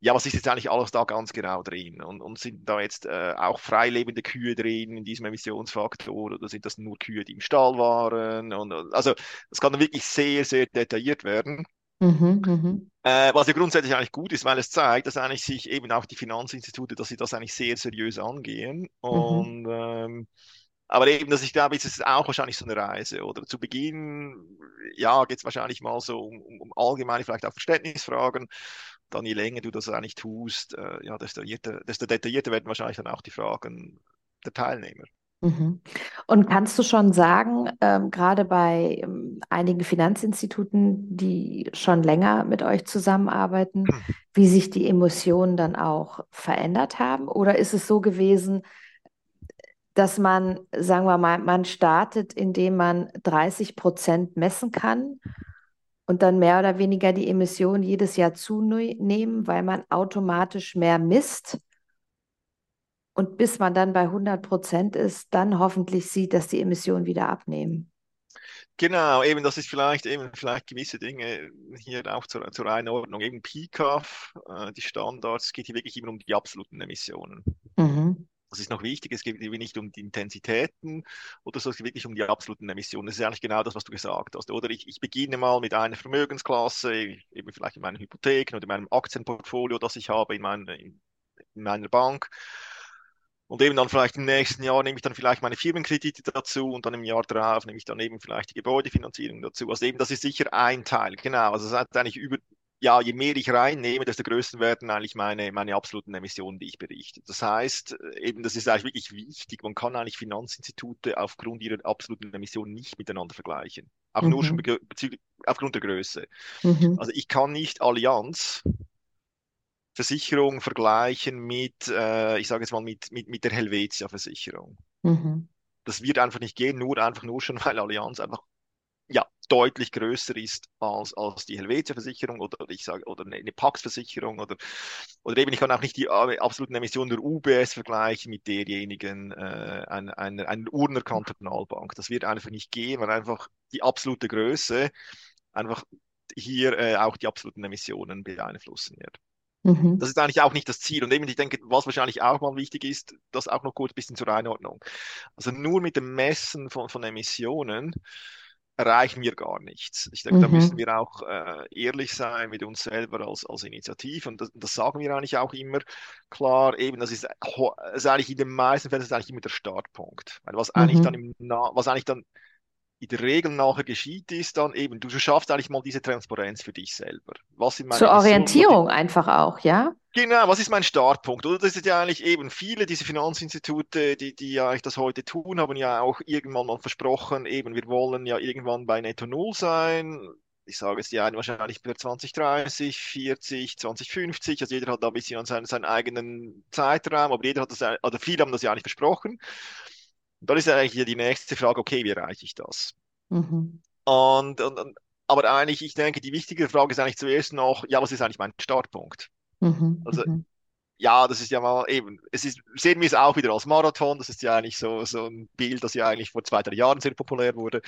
ja, was ist jetzt eigentlich alles da ganz genau drin? Und, und sind da jetzt äh, auch freilebende Kühe drin in diesem Emissionsfaktor oder sind das nur Kühe, die im Stall waren? Und, also es kann wirklich sehr, sehr detailliert werden. Mhm, mhm, äh, was ja grundsätzlich eigentlich gut ist, weil es zeigt, dass eigentlich sich eben auch die Finanzinstitute, dass sie das eigentlich sehr seriös angehen. Mhm. Und mhm. ähm, aber eben, dass ich glaube, es ist auch wahrscheinlich so eine Reise. Oder zu Beginn, ja, geht es wahrscheinlich mal so um, um, um allgemeine, vielleicht auch Verständnisfragen dann je länger du das eigentlich tust, äh, ja, desto, detaillierter, desto detaillierter werden wahrscheinlich dann auch die Fragen der Teilnehmer. Mhm. Und kannst du schon sagen, ähm, gerade bei ähm, einigen Finanzinstituten, die schon länger mit euch zusammenarbeiten, hm. wie sich die Emotionen dann auch verändert haben? Oder ist es so gewesen, dass man, sagen wir mal, man startet, indem man 30 Prozent messen kann und dann mehr oder weniger die Emissionen jedes Jahr zunehmen, weil man automatisch mehr misst. Und bis man dann bei 100 Prozent ist, dann hoffentlich sieht, dass die Emissionen wieder abnehmen. Genau, eben das ist vielleicht eben vielleicht gewisse Dinge hier auch zur, zur Einordnung. Eben PCAF, äh, die Standards, es geht hier wirklich immer um die absoluten Emissionen. Mhm. Das ist noch wichtig, es geht nicht um die Intensitäten oder so, es geht wirklich um die absoluten Emissionen. Das ist eigentlich genau das, was du gesagt hast. Oder ich, ich beginne mal mit einer Vermögensklasse, eben vielleicht in meinen Hypotheken oder in meinem Aktienportfolio, das ich habe in, mein, in, in meiner Bank. Und eben dann vielleicht im nächsten Jahr nehme ich dann vielleicht meine Firmenkredite dazu und dann im Jahr darauf nehme ich dann eben vielleicht die Gebäudefinanzierung dazu. Also eben, das ist sicher ein Teil. Genau. Also das ist eigentlich über, ja, je mehr ich reinnehme, desto größer werden eigentlich meine, meine absoluten Emissionen, die ich berichte. Das heißt, äh, eben, das ist eigentlich wirklich wichtig. Man kann eigentlich Finanzinstitute aufgrund ihrer absoluten Emissionen nicht miteinander vergleichen. Auch mhm. nur schon mhm. bezüglich, aufgrund der Größe. Mhm. Also ich kann nicht Allianz Versicherung vergleichen mit, äh, ich sage jetzt mal, mit, mit, mit der Helvetia-Versicherung. Mhm. Das wird einfach nicht gehen, nur einfach nur schon, weil Allianz einfach deutlich größer ist als, als die Helvetia-Versicherung oder, ich sage, oder eine, Pax-Versicherung oder, oder eben, ich kann auch nicht die äh, absoluten Emissionen der UBS vergleichen mit derjenigen äh, einer, einer, einer Urner Kantonalbank. Das wird einfach nicht gehen, weil einfach die absolute Größe einfach hier äh, auch die absoluten Emissionen beeinflussen wird. Mhm. Das ist eigentlich auch nicht das Ziel. Und eben, ich denke, was wahrscheinlich auch mal wichtig ist, das auch noch kurz ein bisschen zur Einordnung. Also nur mit dem Messen von, von Emissionen erreichen wir gar nichts. Ich denke, mhm. da müssen wir auch äh, ehrlich sein mit uns selber als, als Initiative und das, das, sagen wir eigentlich auch immer klar, eben, das ist, das ist eigentlich in den meisten Fällen ist eigentlich immer der Startpunkt. Weil was eigentlich mhm. dann im, was eigentlich dann in der Regel nachher geschieht, ist dann eben, du schaffst eigentlich mal diese Transparenz für dich selber. Was sind meine Zur Orientierung Vision, einfach auch, ja? Genau, was ist mein Startpunkt? Oder das ist ja eigentlich eben viele diese Finanzinstitute, die, die ja das heute tun, haben ja auch irgendwann mal versprochen, eben wir wollen ja irgendwann bei Netto Null sein. Ich sage es die einen wahrscheinlich per 2030, 40, 2050, also jeder hat da ein bisschen seinen, seinen eigenen Zeitraum, aber jeder hat das, oder viele haben das ja nicht versprochen. Und dann ist eigentlich die nächste Frage, okay, wie erreiche ich das? Mhm. Und, und, und aber eigentlich, ich denke, die wichtige Frage ist eigentlich zuerst noch, ja, was ist eigentlich mein Startpunkt? Mhm, also mhm. ja, das ist ja mal eben, es ist, sehen wir es auch wieder als Marathon, das ist ja eigentlich so, so ein Bild, das ja eigentlich vor zwei, drei Jahren sehr populär wurde.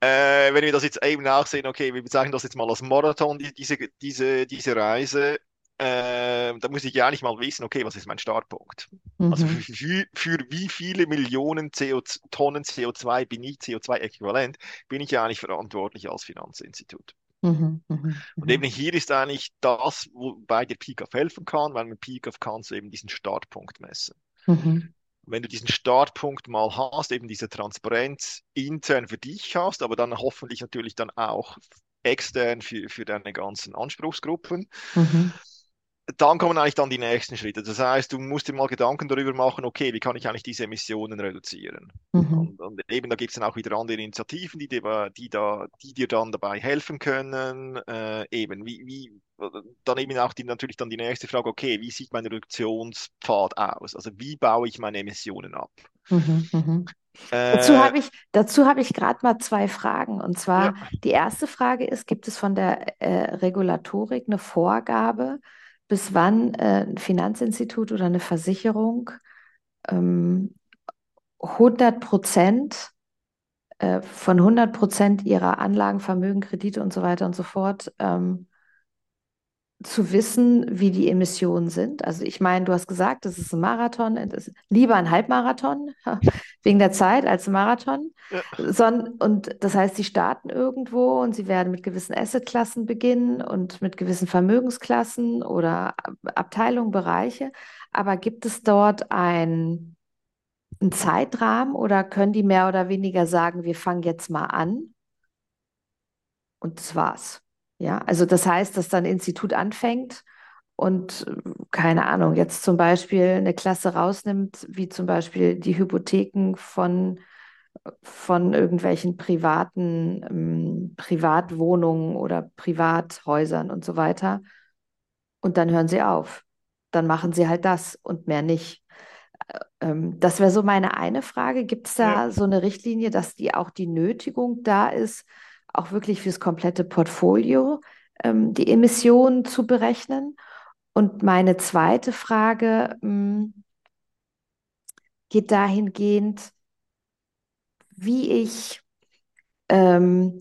Äh, wenn wir das jetzt eben auch sehen, okay, wir bezeichnen das jetzt mal als Marathon, die, diese, diese, diese Reise, äh, da muss ich ja eigentlich mal wissen, okay, was ist mein Startpunkt? Mhm. Also für, für, wie viele Millionen CO, Tonnen CO2 bin ich, CO2-Äquivalent, bin ich ja eigentlich verantwortlich als Finanzinstitut. Mhm, mh, mh. Und eben hier ist eigentlich das, wobei dir PICAF helfen kann, weil mit PICAF kannst du eben diesen Startpunkt messen. Mhm. Wenn du diesen Startpunkt mal hast, eben diese Transparenz intern für dich hast, aber dann hoffentlich natürlich dann auch extern für, für deine ganzen Anspruchsgruppen, mhm dann kommen eigentlich dann die nächsten Schritte. Das heißt, du musst dir mal Gedanken darüber machen, okay, wie kann ich eigentlich diese Emissionen reduzieren? Mhm. Und, und, eben da gibt es dann auch wieder andere Initiativen, die, dir, die, da, die dir dann dabei helfen können. Äh, eben, wie, wie, dann eben auch die, natürlich dann die nächste Frage, okay, wie sieht mein Reduktionspfad aus? Also wie baue ich meine Emissionen ab? Mhm, mhm. Äh, dazu habe ich, dazu hab ich gerade mal zwei Fragen. Und zwar, ja. die erste Frage ist, gibt es von der äh, Regulatorik eine Vorgabe, bis wann äh, ein Finanzinstitut oder eine Versicherung ähm, 100 Prozent äh, von 100 Prozent ihrer Anlagen, Vermögen, Kredite und so weiter und so fort ähm, zu wissen, wie die Emissionen sind. Also ich meine, du hast gesagt, das ist ein Marathon, ist lieber ein Halbmarathon wegen der Zeit als ein Marathon. Ja. Son und das heißt, sie starten irgendwo und sie werden mit gewissen Assetklassen beginnen und mit gewissen Vermögensklassen oder Abteilungen, Bereiche. Aber gibt es dort ein, einen Zeitrahmen oder können die mehr oder weniger sagen, wir fangen jetzt mal an? Und das war's. Ja, also das heißt, dass dann ein Institut anfängt und keine Ahnung, jetzt zum Beispiel eine Klasse rausnimmt, wie zum Beispiel die Hypotheken von, von irgendwelchen privaten ähm, Privatwohnungen oder Privathäusern und so weiter. Und dann hören sie auf. Dann machen sie halt das und mehr nicht. Ähm, das wäre so meine eine Frage. Gibt es da ja. so eine Richtlinie, dass die auch die Nötigung da ist, auch wirklich fürs komplette Portfolio ähm, die Emissionen zu berechnen. Und meine zweite Frage mh, hm, geht dahingehend, wie ich, ähm,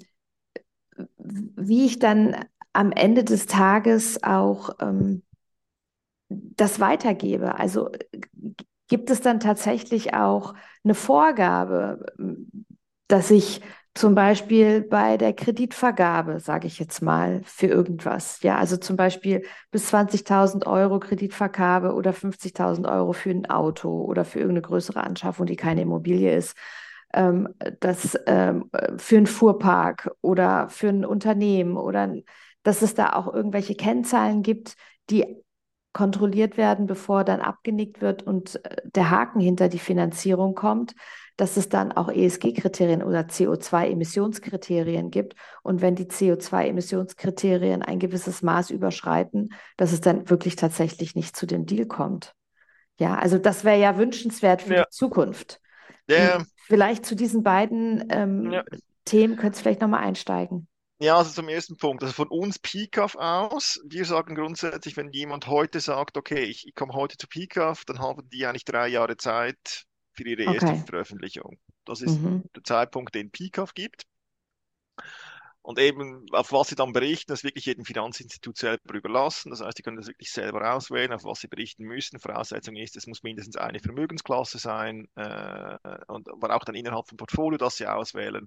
wie ich dann am Ende des Tages auch ähm, das weitergebe. Also gibt es dann tatsächlich auch eine Vorgabe, dass ich zum Beispiel bei der Kreditvergabe, sage ich jetzt mal, für irgendwas. Ja, also zum Beispiel bis 20.000 Euro Kreditvergabe oder 50.000 Euro für ein Auto oder für irgendeine größere Anschaffung, die keine Immobilie ist. Ähm, das ähm, für einen Fuhrpark oder für ein Unternehmen oder dass es da auch irgendwelche Kennzahlen gibt, die kontrolliert werden, bevor dann abgenickt wird und äh, der Haken hinter die Finanzierung kommt dass es dann auch ESG-Kriterien oder CO2-Emissionskriterien gibt. Und wenn die CO2-Emissionskriterien ein gewisses Maß überschreiten, dass es dann wirklich tatsächlich nicht zu dem Deal kommt. Ja, also das wäre ja wünschenswert für ja. die Zukunft. Ja. Vielleicht zu diesen beiden ähm, ja. Themen könntest du vielleicht nochmal einsteigen. Ja, also zum ersten Punkt. Also von uns PICAF aus, wir sagen grundsätzlich, wenn jemand heute sagt, okay, ich, ich komme heute zu PICAF, dann haben die eigentlich drei Jahre Zeit, für ihre erste okay. Veröffentlichung. Das ist mhm. der Zeitpunkt, den PICAF gibt. Und eben, auf was sie dann berichten, das wirklich jedem Finanzinstitut selber überlassen. Das heißt, sie können das wirklich selber auswählen, auf was sie berichten müssen. Voraussetzung ist, es muss mindestens eine Vermögensklasse sein, äh, und, aber auch dann innerhalb vom Portfolio, das sie auswählen,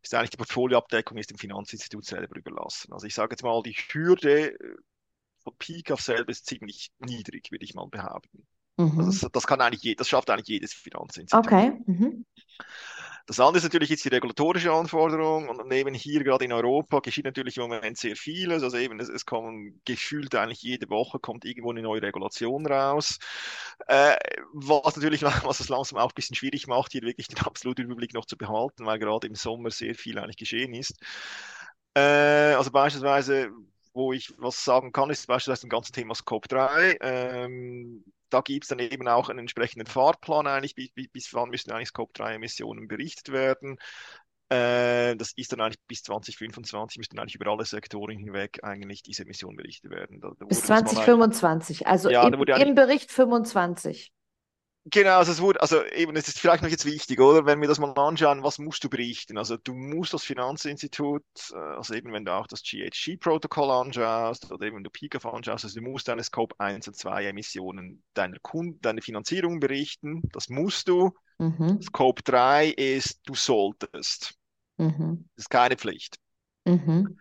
ist eigentlich die Portfolioabdeckung ist dem Finanzinstitut selber überlassen. Also ich sage jetzt mal, die Hürde von PICAF selber ist ziemlich niedrig, würde ich mal behaupten. Mhm. Also das, das, kann eigentlich das schafft eigentlich jedes Finanzinstitut. Okay. Mhm. Das andere ist natürlich jetzt die regulatorische Anforderung und eben hier gerade in Europa geschieht natürlich im Moment sehr vieles. Also eben, es, es kommen gefühlt eigentlich jede Woche kommt irgendwo eine neue Regulation raus. Äh, was natürlich, was es langsam auch ein bisschen schwierig macht, hier wirklich den absoluten Überblick noch zu behalten, weil gerade im Sommer sehr viel eigentlich geschehen ist. Äh, also beispielsweise, wo ich was sagen kann, ist beispielsweise ein ganzes Thema Scope 3. Ähm, da gibt es dann eben auch einen entsprechenden Fahrplan eigentlich, bis, bis wann müssen eigentlich Scope 3 Emissionen berichtet werden. Äh, das ist dann eigentlich bis 2025, müssten eigentlich über alle Sektoren hinweg eigentlich diese Emissionen berichtet werden. Da, da bis 2025, also ja, im, im Bericht 25. Genau, also es wurde, also eben, es ist vielleicht noch jetzt wichtig, oder? Wenn wir das mal anschauen, was musst du berichten? Also du musst das Finanzinstitut, äh, also eben wenn du auch das GHG-Protokoll anschaust oder eben du PICAF anschaust, also du musst deine Scope 1 und 2 Emissionen deiner Kunden, deine Finanzierung berichten. Das musst du. Mhm. Scope 3 ist, du solltest. Mhm. Das ist keine Pflicht. Mhm.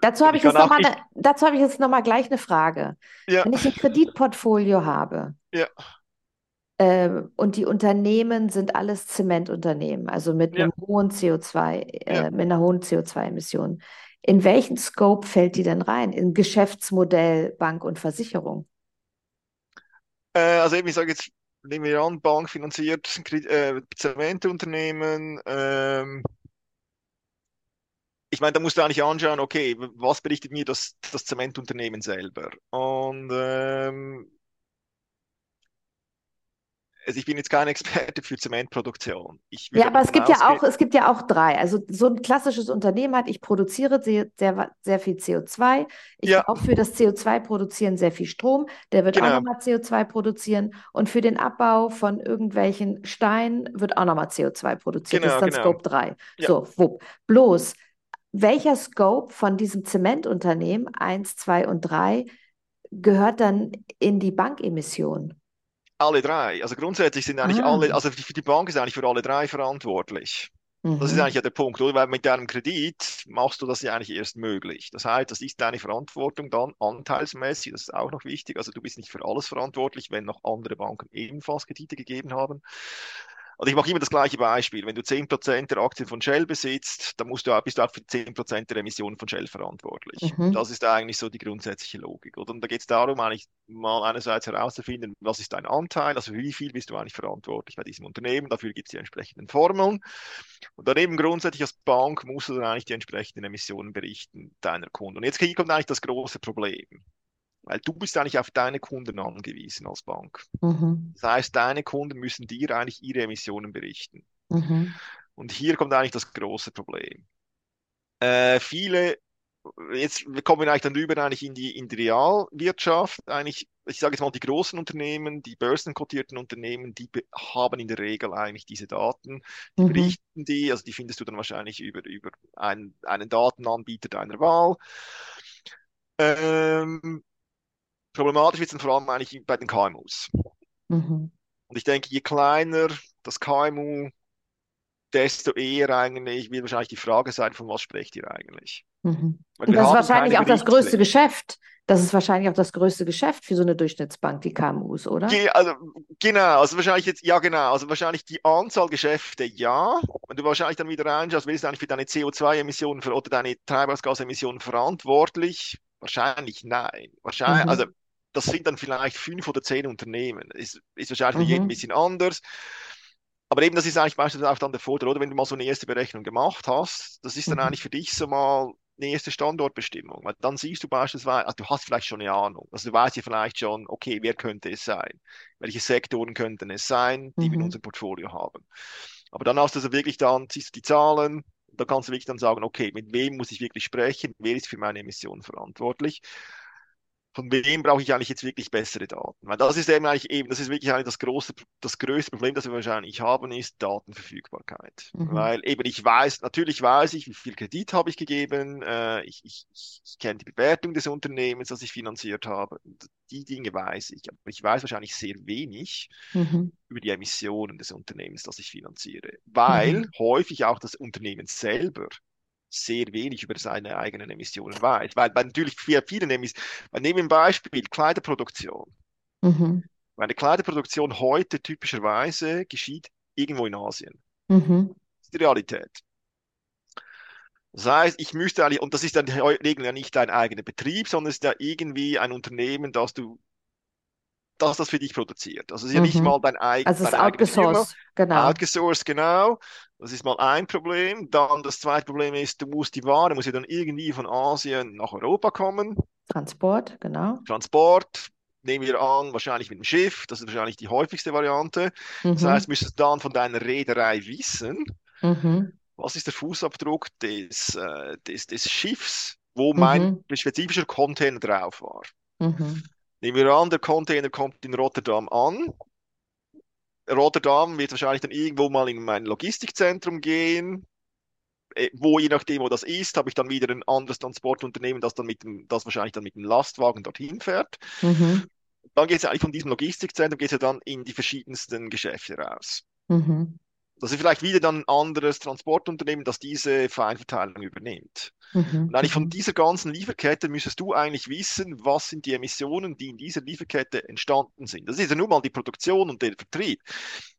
Dazu habe ich, ich, noch ich, dazu habe ich jetzt nochmal gleich eine Frage. Ja. Wenn ich ein Kreditportfolio habe ja. äh, und die Unternehmen sind alles Zementunternehmen, also mit ja. einem hohen CO2, äh, mit einer hohen CO2-Emission, in welchen Scope fällt die denn rein? In Geschäftsmodell, Bank und Versicherung? Äh, also eben, ich sage jetzt, nehmen wir an, Bank finanziert äh, Zementunternehmen, ähm, ich meine, da musst du eigentlich anschauen, okay, was berichtet mir das, das Zementunternehmen selber? Und ähm, also ich bin jetzt kein Experte für Zementproduktion. ja, aber es gibt ja auch, es gibt ja auch drei. Also so ein klassisches Unternehmen hat, ich produziere sehr, sehr, sehr viel CO2. Ich ja. auch für das CO2 produzieren sehr viel Strom. Der wird genau. auch nochmal CO2 produzieren. Und für den Abbau von irgendwelchen Steinen wird auch nochmal CO2 produziert. Genau, das ist dann genau. Scope 3. Ja. So, wupp. Bloß, welcher Scope von diesem Zementunternehmen 1, 2 und 3 gehört dann in die Bankemission? Alle drei. Also grundsätzlich sind eigentlich ah. alle, also für die Bank ist eigentlich für alle drei verantwortlich. Das ist mhm. eigentlich ja der Punkt, oder? Weil mit deinem Kredit machst du das ja eigentlich erst möglich. Das heißt, das ist deine Verantwortung dann anteilsmäßig, das ist auch noch wichtig. Also du bist nicht für alles verantwortlich, wenn noch andere Banken ebenfalls Kredite gegeben haben. Also ich mache immer das gleiche Beispiel. Wenn du 10% der Aktien von Shell besitzt, dann musst du, bist du auch für 10% der Emissionen von Shell verantwortlich. Mhm. Das ist eigentlich so die grundsätzliche Logik. Oder? Und da geht es darum, eigentlich mal einerseits herauszufinden, was ist dein Anteil, also wie viel bist du eigentlich verantwortlich bei diesem Unternehmen. Dafür gibt es die entsprechenden Formeln. Und daneben grundsätzlich als Bank musst du dann eigentlich die entsprechenden Emissionen berichten deiner Kunden. Und jetzt kommt eigentlich das große Problem. Weil du bist eigentlich auf deine Kunden angewiesen als Bank. Mhm. Das heißt, deine Kunden müssen dir eigentlich ihre Emissionen berichten. Mhm. Und hier kommt eigentlich das große Problem. Äh, viele, jetzt kommen wir eigentlich dann rüber eigentlich in die, in die Realwirtschaft. Eigentlich, ich sage jetzt mal, die großen Unternehmen, die börsenkotierten Unternehmen, die haben in der Regel eigentlich diese Daten, die mhm. berichten die, also die findest du dann wahrscheinlich über, über einen, einen Datenanbieter deiner Wahl. Ähm, Problematisch wird es dann vor allem eigentlich bei den KMUs. Mhm. Und ich denke, je kleiner das KMU, desto eher eigentlich wird wahrscheinlich die Frage sein, von was sprecht ihr eigentlich? Mhm. Und das ist wahrscheinlich auch das größte Geschäft. Das ist wahrscheinlich auch das größte Geschäft für so eine Durchschnittsbank, die KMUs, oder? Ge also, genau, also wahrscheinlich jetzt, ja genau, also wahrscheinlich die Anzahl Geschäfte, ja. Wenn du wahrscheinlich dann wieder reinschaust, wer ist eigentlich für deine CO2-Emissionen oder deine Treibhausgasemissionen verantwortlich? Wahrscheinlich nein. Wahrscheinlich, mhm. also das sind dann vielleicht fünf oder zehn Unternehmen. Ist, ist wahrscheinlich mhm. für jeden ein bisschen anders. Aber eben, das ist eigentlich meistens auch dann der Vorteil, oder? Wenn du mal so eine erste Berechnung gemacht hast, das ist dann mhm. eigentlich für dich so mal eine erste Standortbestimmung. Weil dann siehst du beispielsweise, also du hast vielleicht schon eine Ahnung. Also du weißt ja vielleicht schon, okay, wer könnte es sein? Welche Sektoren könnten es sein, die mhm. wir in mhm. unserem Portfolio haben? Aber dann hast du also wirklich dann, siehst du die Zahlen, da kannst du wirklich dann sagen, okay, mit wem muss ich wirklich sprechen? Wer ist für meine Emissionen verantwortlich? Von wem brauche ich eigentlich jetzt wirklich bessere Daten? Weil das ist eben eigentlich eben, das ist wirklich eigentlich das große, das größte Problem, das wir wahrscheinlich haben, ist Datenverfügbarkeit. Mhm. Weil eben ich weiß, natürlich weiß ich, wie viel Kredit habe ich gegeben, äh, ich, ich, ich kenne die Bewertung des Unternehmens, das ich finanziert habe. Die Dinge weiß ich, aber ich weiß wahrscheinlich sehr wenig mhm. über die Emissionen des Unternehmens, das ich finanziere. Weil mhm. häufig auch das Unternehmen selber sehr wenig über seine eigenen Emissionen weiß. Weil, weil natürlich für viele Emissionen, nehmen wir ein Beispiel, Kleiderproduktion. Mhm. Meine Kleiderproduktion heute typischerweise geschieht irgendwo in Asien. Mhm. Das ist die Realität. Das heißt, ich müsste eigentlich, und das ist dann Regel ja nicht dein eigener Betrieb, sondern es ist ja irgendwie ein Unternehmen, das du dass das für dich produziert. Also es ist ja nicht mhm. mal dein eigenes. Also es ist outgesourced, genau. Outgesourced, genau. Das ist mal ein Problem. Dann das zweite Problem ist, du musst die Ware, muss ja dann irgendwie von Asien nach Europa kommen. Transport, genau. Transport, nehmen wir an, wahrscheinlich mit dem Schiff, das ist wahrscheinlich die häufigste Variante. Mhm. Das heißt, müsstest du dann von deiner Reederei wissen, Mhm. Was ist der Fußabdruck des, äh, des, des Schiffs, wo mein mhm. spezifischer Container drauf war? Mhm. Nehmen wir an, der Container kommt in Rotterdam an. Rotterdam wird wahrscheinlich dann irgendwo mal in mein Logistikzentrum gehen. Äh, wo, je nachdem, wo das ist, habe ich dann wieder ein anderes Transportunternehmen, das dann mit dem, das wahrscheinlich dann mit dem Lastwagen dorthin fährt. Mhm. Dann geht es eigentlich von diesem Logistikzentrum, geht es ja dann in die verschiedensten Geschäfte raus. Mhm. Das ist vielleicht wieder dann ein anderes Transportunternehmen, das diese Feinverteilung übernimmt. Mhm. Und eigentlich von dieser ganzen Lieferkette müsstest du eigentlich wissen, was sind die Emissionen, die in dieser Lieferkette entstanden sind. Das ist ja nur mal die Produktion und der Vertrieb.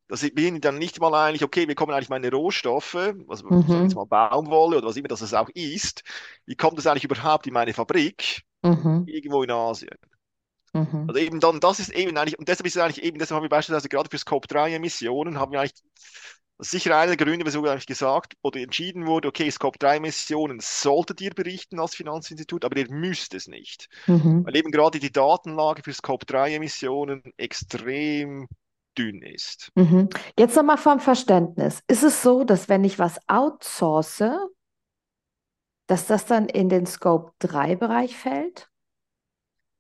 Das bin dann nicht mal eigentlich, okay, wie kommen eigentlich meine Rohstoffe, also mhm. jetzt mal Baumwolle oder was immer das auch ist, wie kommt das eigentlich überhaupt in meine Fabrik mhm. irgendwo in Asien? Mhm. Also eben dann, das ist eben eigentlich, und deshalb ist es eigentlich eben, deshalb haben wir beispielsweise gerade für Scope 3 Emissionen, haben wir eigentlich sicher einer der Gründe, wieso eigentlich gesagt oder entschieden wurde, okay, Scope 3 Emissionen solltet ihr berichten als Finanzinstitut, aber ihr müsst es nicht. Mhm. Weil eben gerade die Datenlage für Scope 3 Emissionen extrem dünn ist. Mhm. Jetzt nochmal vom Verständnis. Ist es so, dass wenn ich was outsource, dass das dann in den Scope 3 Bereich fällt?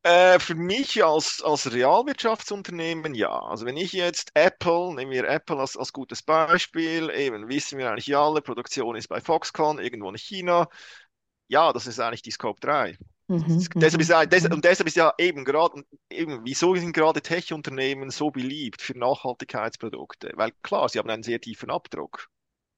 Äh, für mich als, als Realwirtschaftsunternehmen ja. Also wenn ich jetzt Apple, nehmen wir Apple als, als gutes Beispiel, eben wissen wir eigentlich alle, Produktion ist bei Foxconn, irgendwo in China. Ja, das ist eigentlich die Scope 3. Mhm, deshalb ist, des, mhm. und deshalb ist ja eben gerade, eben, wieso sind gerade Tech-Unternehmen so beliebt für Nachhaltigkeitsprodukte? Weil klar, sie haben einen sehr tiefen Abdruck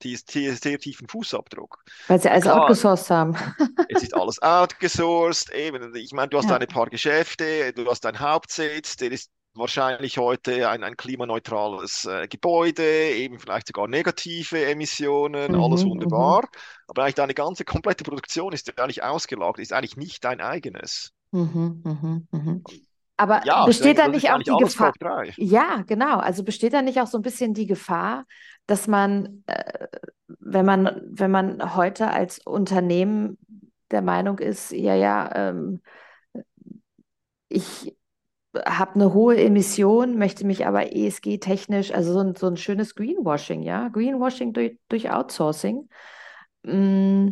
sehr tiefen Fußabdruck. Weil sie alles Klar, outgesourced haben. es ist alles outgesourced. Eben, ich meine, du hast ja. ein paar Geschäfte, du hast deinen Hauptsitz, der ist wahrscheinlich heute ein, ein klimaneutrales äh, Gebäude, eben vielleicht sogar negative Emissionen, mhm, alles wunderbar. Mhm. Aber eigentlich deine ganze komplette Produktion ist eigentlich ausgelagert, ist eigentlich nicht dein eigenes. Mhm, mhm, mhm. Aber ja, besteht da nicht auch die Gefahr? Ja, genau. Also besteht da nicht auch so ein bisschen die Gefahr, dass man, äh, wenn man, wenn man heute als Unternehmen der Meinung ist, ja, ja, ähm, ich habe eine hohe Emission, möchte mich aber ESG-technisch, also so ein, so ein schönes Greenwashing, ja, Greenwashing durch, durch Outsourcing, mm,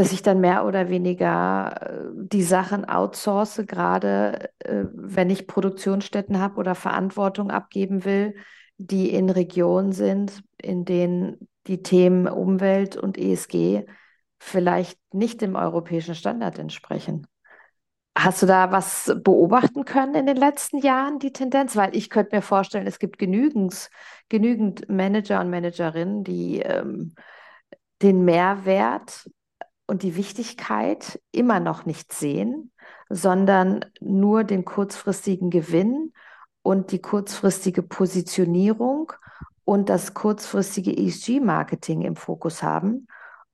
dass ich dann mehr oder weniger äh, die Sachen outsource, gerade äh, wenn ich Produktionsstätten habe oder Verantwortung abgeben will, die in Regionen sind, in denen die Themen Umwelt und ESG vielleicht nicht dem europäischen Standard entsprechen. Hast du da was beobachten können in den letzten Jahren, die Tendenz? Weil ich könnte mir vorstellen, es gibt genügend, genügend Manager und Managerinnen, die ähm, den Mehrwert und die Wichtigkeit immer noch nicht sehen, sondern nur den kurzfristigen Gewinn und die kurzfristige Positionierung und das kurzfristige ESG-Marketing im Fokus haben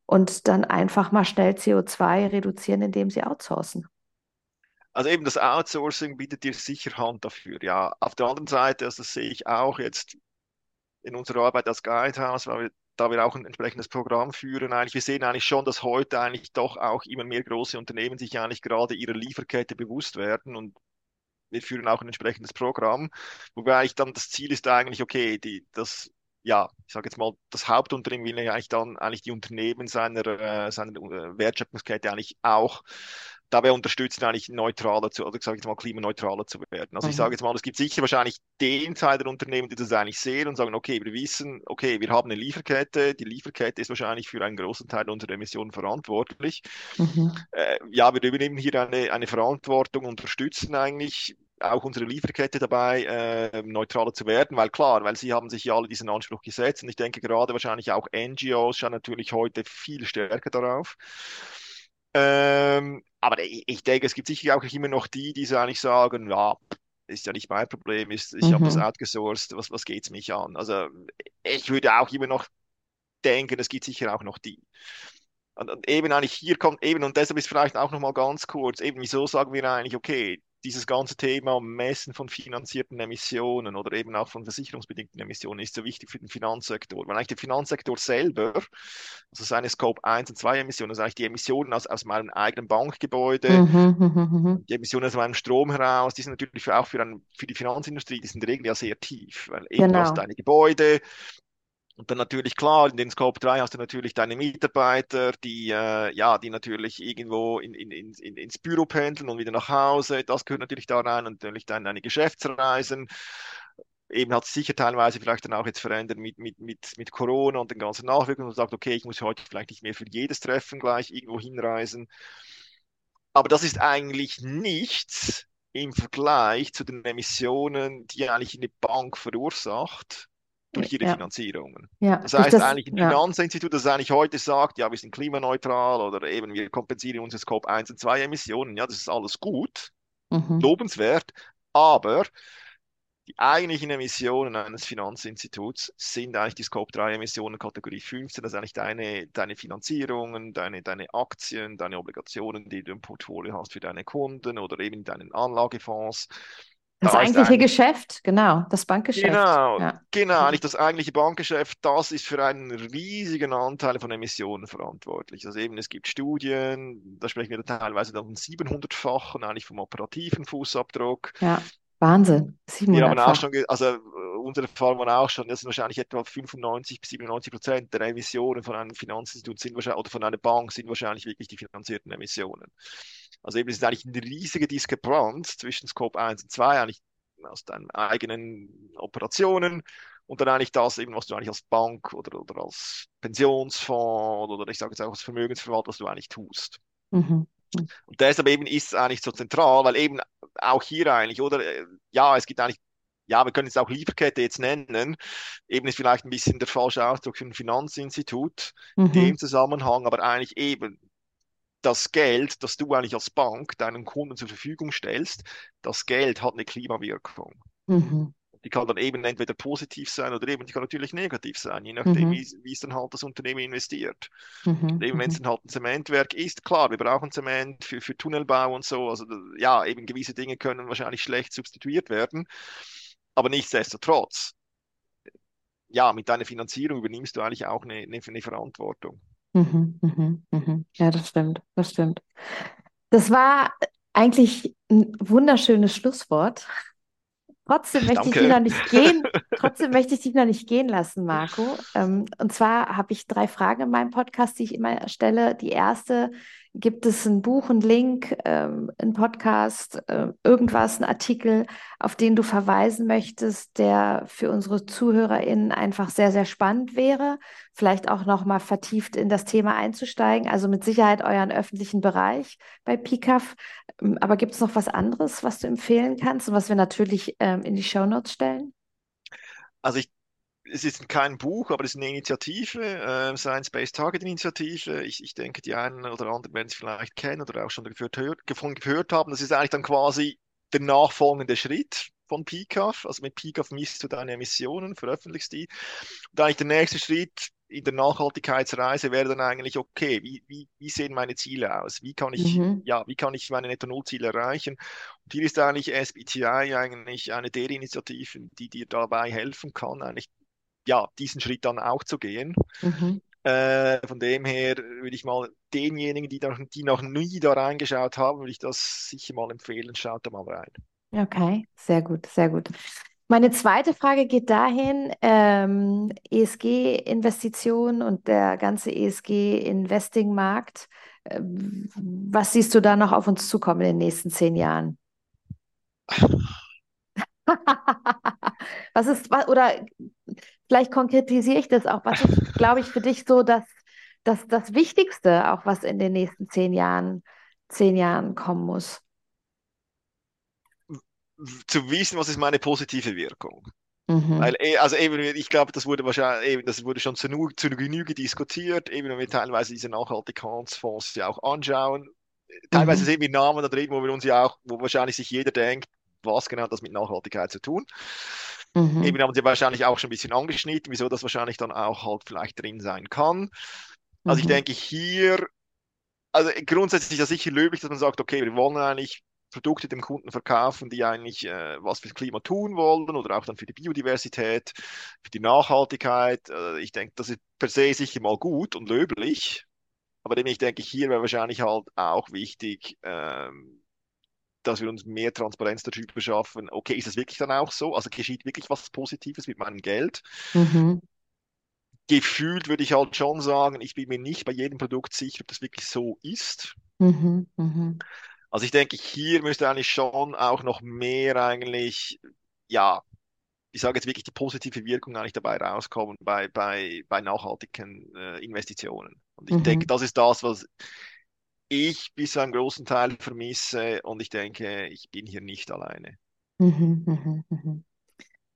und dann einfach mal schnell CO2 reduzieren, indem sie outsourcen. Also eben das Outsourcing bietet dir sicher Hand dafür. Ja, auf der anderen Seite, also das sehe ich auch jetzt in unserer Arbeit als Guidehouse, weil wir, da wir auch ein entsprechendes Programm führen, eigentlich, wir sehen eigentlich schon, dass heute eigentlich doch auch immer mehr große Unternehmen sich eigentlich gerade ihrer Lieferkette bewusst werden und wir führen auch ein entsprechendes Programm, wobei eigentlich dann das Ziel ist eigentlich, okay, die, das, ja, ich sage jetzt mal, das Hauptunternehmen will eigentlich dann eigentlich die Unternehmen seiner, äh, seiner äh, Wertschöpfungskette eigentlich auch dabei unterstützen, eigentlich neutraler zu, oder sage ich mal, klimaneutraler zu werden. Also mhm. ich sage jetzt mal, es gibt sicher wahrscheinlich den Teil der Unternehmen, die das eigentlich sehen und sagen, okay, wir wissen, okay, wir haben eine Lieferkette, die Lieferkette ist wahrscheinlich für einen großen Teil unserer Emissionen verantwortlich. Mhm. Äh, ja, wir übernehmen hier eine, eine Verantwortung, unterstützen eigentlich auch unsere Lieferkette dabei, äh, neutraler zu werden, weil klar, weil sie haben sich ja alle diesen Anspruch gesetzt und ich denke gerade wahrscheinlich auch NGOs schauen natürlich heute viel stärker darauf. Ähm, aber ich, ich, denke, es gibt sicher auch immer noch die, die so eigentlich sagen, ja, ist ja nicht mein Problem, ist, ich mhm. habe das outgesourced, was, was geht es mich an? Also ich würde auch immer noch denken, es gibt sicher auch noch die. Und, und eben eigentlich hier kommt eben, und deshalb ist vielleicht auch nochmal ganz kurz, eben wieso sagen wir eigentlich, okay, dieses ganze Thema Messen von finanzierten Emissionen oder eben auch von versicherungsbedingten Emissionen ist so wichtig für den Finanzsektor. Weil eigentlich der Finanzsektor selber, also seine Scope 1 und 2 Emissionen, also eigentlich die Emissionen aus, aus meinem eigenen Bankgebäude, mhm, mhm, mhm, die Emissionen aus meinem Strom heraus, die sind natürlich auch für, ein, für die Finanzindustrie, die sind in der Regel ja sehr tief, weil eben genau. hast deine Gebäude, Und dann natürlich klar, in den Scope 3 hast du natürlich deine Mitarbeiter, die, äh, ja, die natürlich irgendwo in, in, in, ins Büro pendeln und wieder nach Hause. Das gehört natürlich da rein und natürlich dann deine Geschäftsreisen. Eben hat sich sicher teilweise vielleicht dann auch jetzt verändert mit, mit, mit, mit Corona und den ganzen Nachwirkungen und sagt, okay, ich muss heute vielleicht nicht mehr für jedes Treffen gleich irgendwo hinreisen. Aber das ist eigentlich nichts im Vergleich zu den Emissionen, die eigentlich eine Bank verursacht durch ihre Ja. Finanzierungen. Ja, Das heißt das, eigentlich ein. Finanzinstitut, das eigentlich heute sagt, ja, wir sind klimaneutral oder eben wir kompensieren unsere Scope 1 und 2 Emissionen, ja, das ist alles gut, Mhm. lobenswert, aber die eigentlichen Emissionen eines Finanzinstituts sind eigentlich die Scope 3 Emissionen Kategorie 15, das ist eigentlich deine, deine Finanzierungen, deine, deine Aktien, deine Obligationen, die du im Portfolio hast für deine Kunden oder eben deinen Anlagefonds. Das Da eigentliche eigentlich- Geschäft, genau, das Bankgeschäft. Genau, Ja. genau, Mhm. eigentlich das eigentliche Bankgeschäft, das ist für einen riesigen Anteil von Emissionen verantwortlich. Also eben, es gibt Studien, da sprechen wir teilweise dann von 700-fachen eigentlich vom operativen Fußabdruck. Ja, Wahnsinn. Wir haben auch 700-fach. schon, also unsere Erfahrung war auch schon, das sind wahrscheinlich etwa 95 bis 97 Prozent der Emissionen von einem Finanzinstitut sind wahrscheinlich, oder von einer Bank sind wahrscheinlich wirklich die finanzierten Emissionen. Also eben, es ist eigentlich eine riesige Diskrepanz zwischen Scope 1 und 2, eigentlich aus deinen eigenen Operationen und dann eigentlich das eben, was du eigentlich als Bank oder, oder als Pensionsfonds oder ich sage jetzt auch als Vermögensverwalter, was du eigentlich tust. Mhm. Und deshalb eben ist es eigentlich so zentral, weil eben auch hier eigentlich, oder, äh, ja, es gibt eigentlich, ja, wir können es auch Lieferkette jetzt nennen, eben ist vielleicht ein bisschen der falsche Ausdruck für ein Finanzinstitut in dem Mhm. Zusammenhang, aber eigentlich eben das Geld, das du eigentlich als Bank deinen Kunden zur Verfügung stellst, das Geld hat eine Klimawirkung. Mhm. Die kann dann eben entweder positiv sein oder eben die kann natürlich negativ sein, je nachdem, Mhm. wie, wie es dann halt das Unternehmen investiert. Mhm. Und eben wenn es Mhm. dann halt ein Zementwerk ist, klar, wir brauchen Zement für, für Tunnelbau und so. Also ja, eben gewisse Dinge können wahrscheinlich schlecht substituiert werden. Aber nichtsdestotrotz, ja, mit deiner Finanzierung übernimmst du eigentlich auch eine, eine, eine Verantwortung. Mhm. Mhm. Mhm. Ja, das stimmt, das stimmt. Das war eigentlich ein wunderschönes Schlusswort. Trotzdem möchte ich dich noch nicht gehen, trotzdem möchte ich dich noch nicht gehen lassen, Marco. Ähm, und zwar habe ich drei Fragen in meinem Podcast, die ich immer stelle. Die erste, gibt es ein Buch, einen Link, ähm, einen Podcast, äh, irgendwas, einen Artikel, auf den du verweisen möchtest, der für unsere ZuhörerInnen einfach sehr, sehr spannend wäre? Vielleicht auch nochmal vertieft in das Thema einzusteigen, also mit Sicherheit euren öffentlichen Bereich bei PICAF. Ähm, Aber gibt es noch was anderes, was du empfehlen kannst und was wir natürlich ähm, in die Shownotes stellen? Also ich, es ist kein Buch, aber es ist eine Initiative, äh, Science-Based Target Initiative. Ich, ich denke, die einen oder anderen werden es vielleicht kennen oder auch schon gehört, davon gehört haben. Das ist eigentlich dann quasi der nachfolgende Schritt von PCAF. Also mit PCAF misst du deine Emissionen, veröffentlichst die. Und eigentlich der nächste Schritt in der Nachhaltigkeitsreise wäre dann eigentlich, okay, wie, wie, wie sehen meine Ziele aus? Wie kann ich, Mhm. ja, wie kann ich meine Netto-Null-Ziele erreichen? Und hier ist eigentlich SBTI eigentlich eine der Initiativen, die dir dabei helfen kann, eigentlich, ja, diesen Schritt dann auch zu gehen. Mhm. Äh, von dem her würde ich mal denjenigen, die, da, die noch nie da reingeschaut haben, würde ich das sicher mal empfehlen, schaut da mal rein. Okay, sehr gut, sehr gut. Meine zweite Frage geht dahin, ähm, ESG-Investitionen und der ganze ESG-Investing-Markt. Äh, was siehst du da noch auf uns zukommen in den nächsten zehn Jahren? Was ist, wa- oder vielleicht konkretisiere ich das auch, was ist, glaube ich, für dich so das, das, das Wichtigste, auch was in den nächsten zehn Jahren, zehn Jahren kommen muss? Zu wissen, was ist meine positive Wirkung. Mhm. Weil, eh, also eben, ich glaube, das wurde wahrscheinlich, eben, das wurde schon zu, zu Genüge diskutiert, eben wenn wir teilweise diese Nachhaltigkeitsfonds ja auch anschauen. Teilweise Mhm. sehen wir Namen da drin, wo wir uns ja auch, wo wahrscheinlich sich jeder denkt, was genau hat das mit Nachhaltigkeit zu tun. Mhm. Eben haben sie wahrscheinlich auch schon ein bisschen angeschnitten, wieso das wahrscheinlich dann auch halt vielleicht drin sein kann. Also ich Mhm. denke hier, also grundsätzlich ist ja sicher löblich, dass man sagt, okay, wir wollen eigentlich Produkte dem Kunden verkaufen, die eigentlich äh, was fürs Klima tun wollen oder auch dann für die Biodiversität, für die Nachhaltigkeit. Äh, ich denke, das ist per se sicher mal gut und löblich. Aber dem ich denke, hier wäre wahrscheinlich halt auch wichtig, ähm, dass wir uns mehr Transparenz darüber schaffen. Okay, ist das wirklich dann auch so? Also geschieht wirklich was Positives mit meinem Geld? Mhm. gefühlt würde ich halt schon sagen, ich bin mir nicht bei jedem Produkt sicher, ob das wirklich so ist. Mhm, mhm. Also ich denke, hier müsste eigentlich schon auch noch mehr eigentlich, ja, ich sage jetzt wirklich die positive Wirkung eigentlich dabei rauskommen bei, bei, bei nachhaltigen äh, Investitionen. Und ich Mhm. denke, das ist das, was ich bis zu einem großen Teil vermisse und ich denke, ich bin hier nicht alleine. Mhm, mhm, mhm.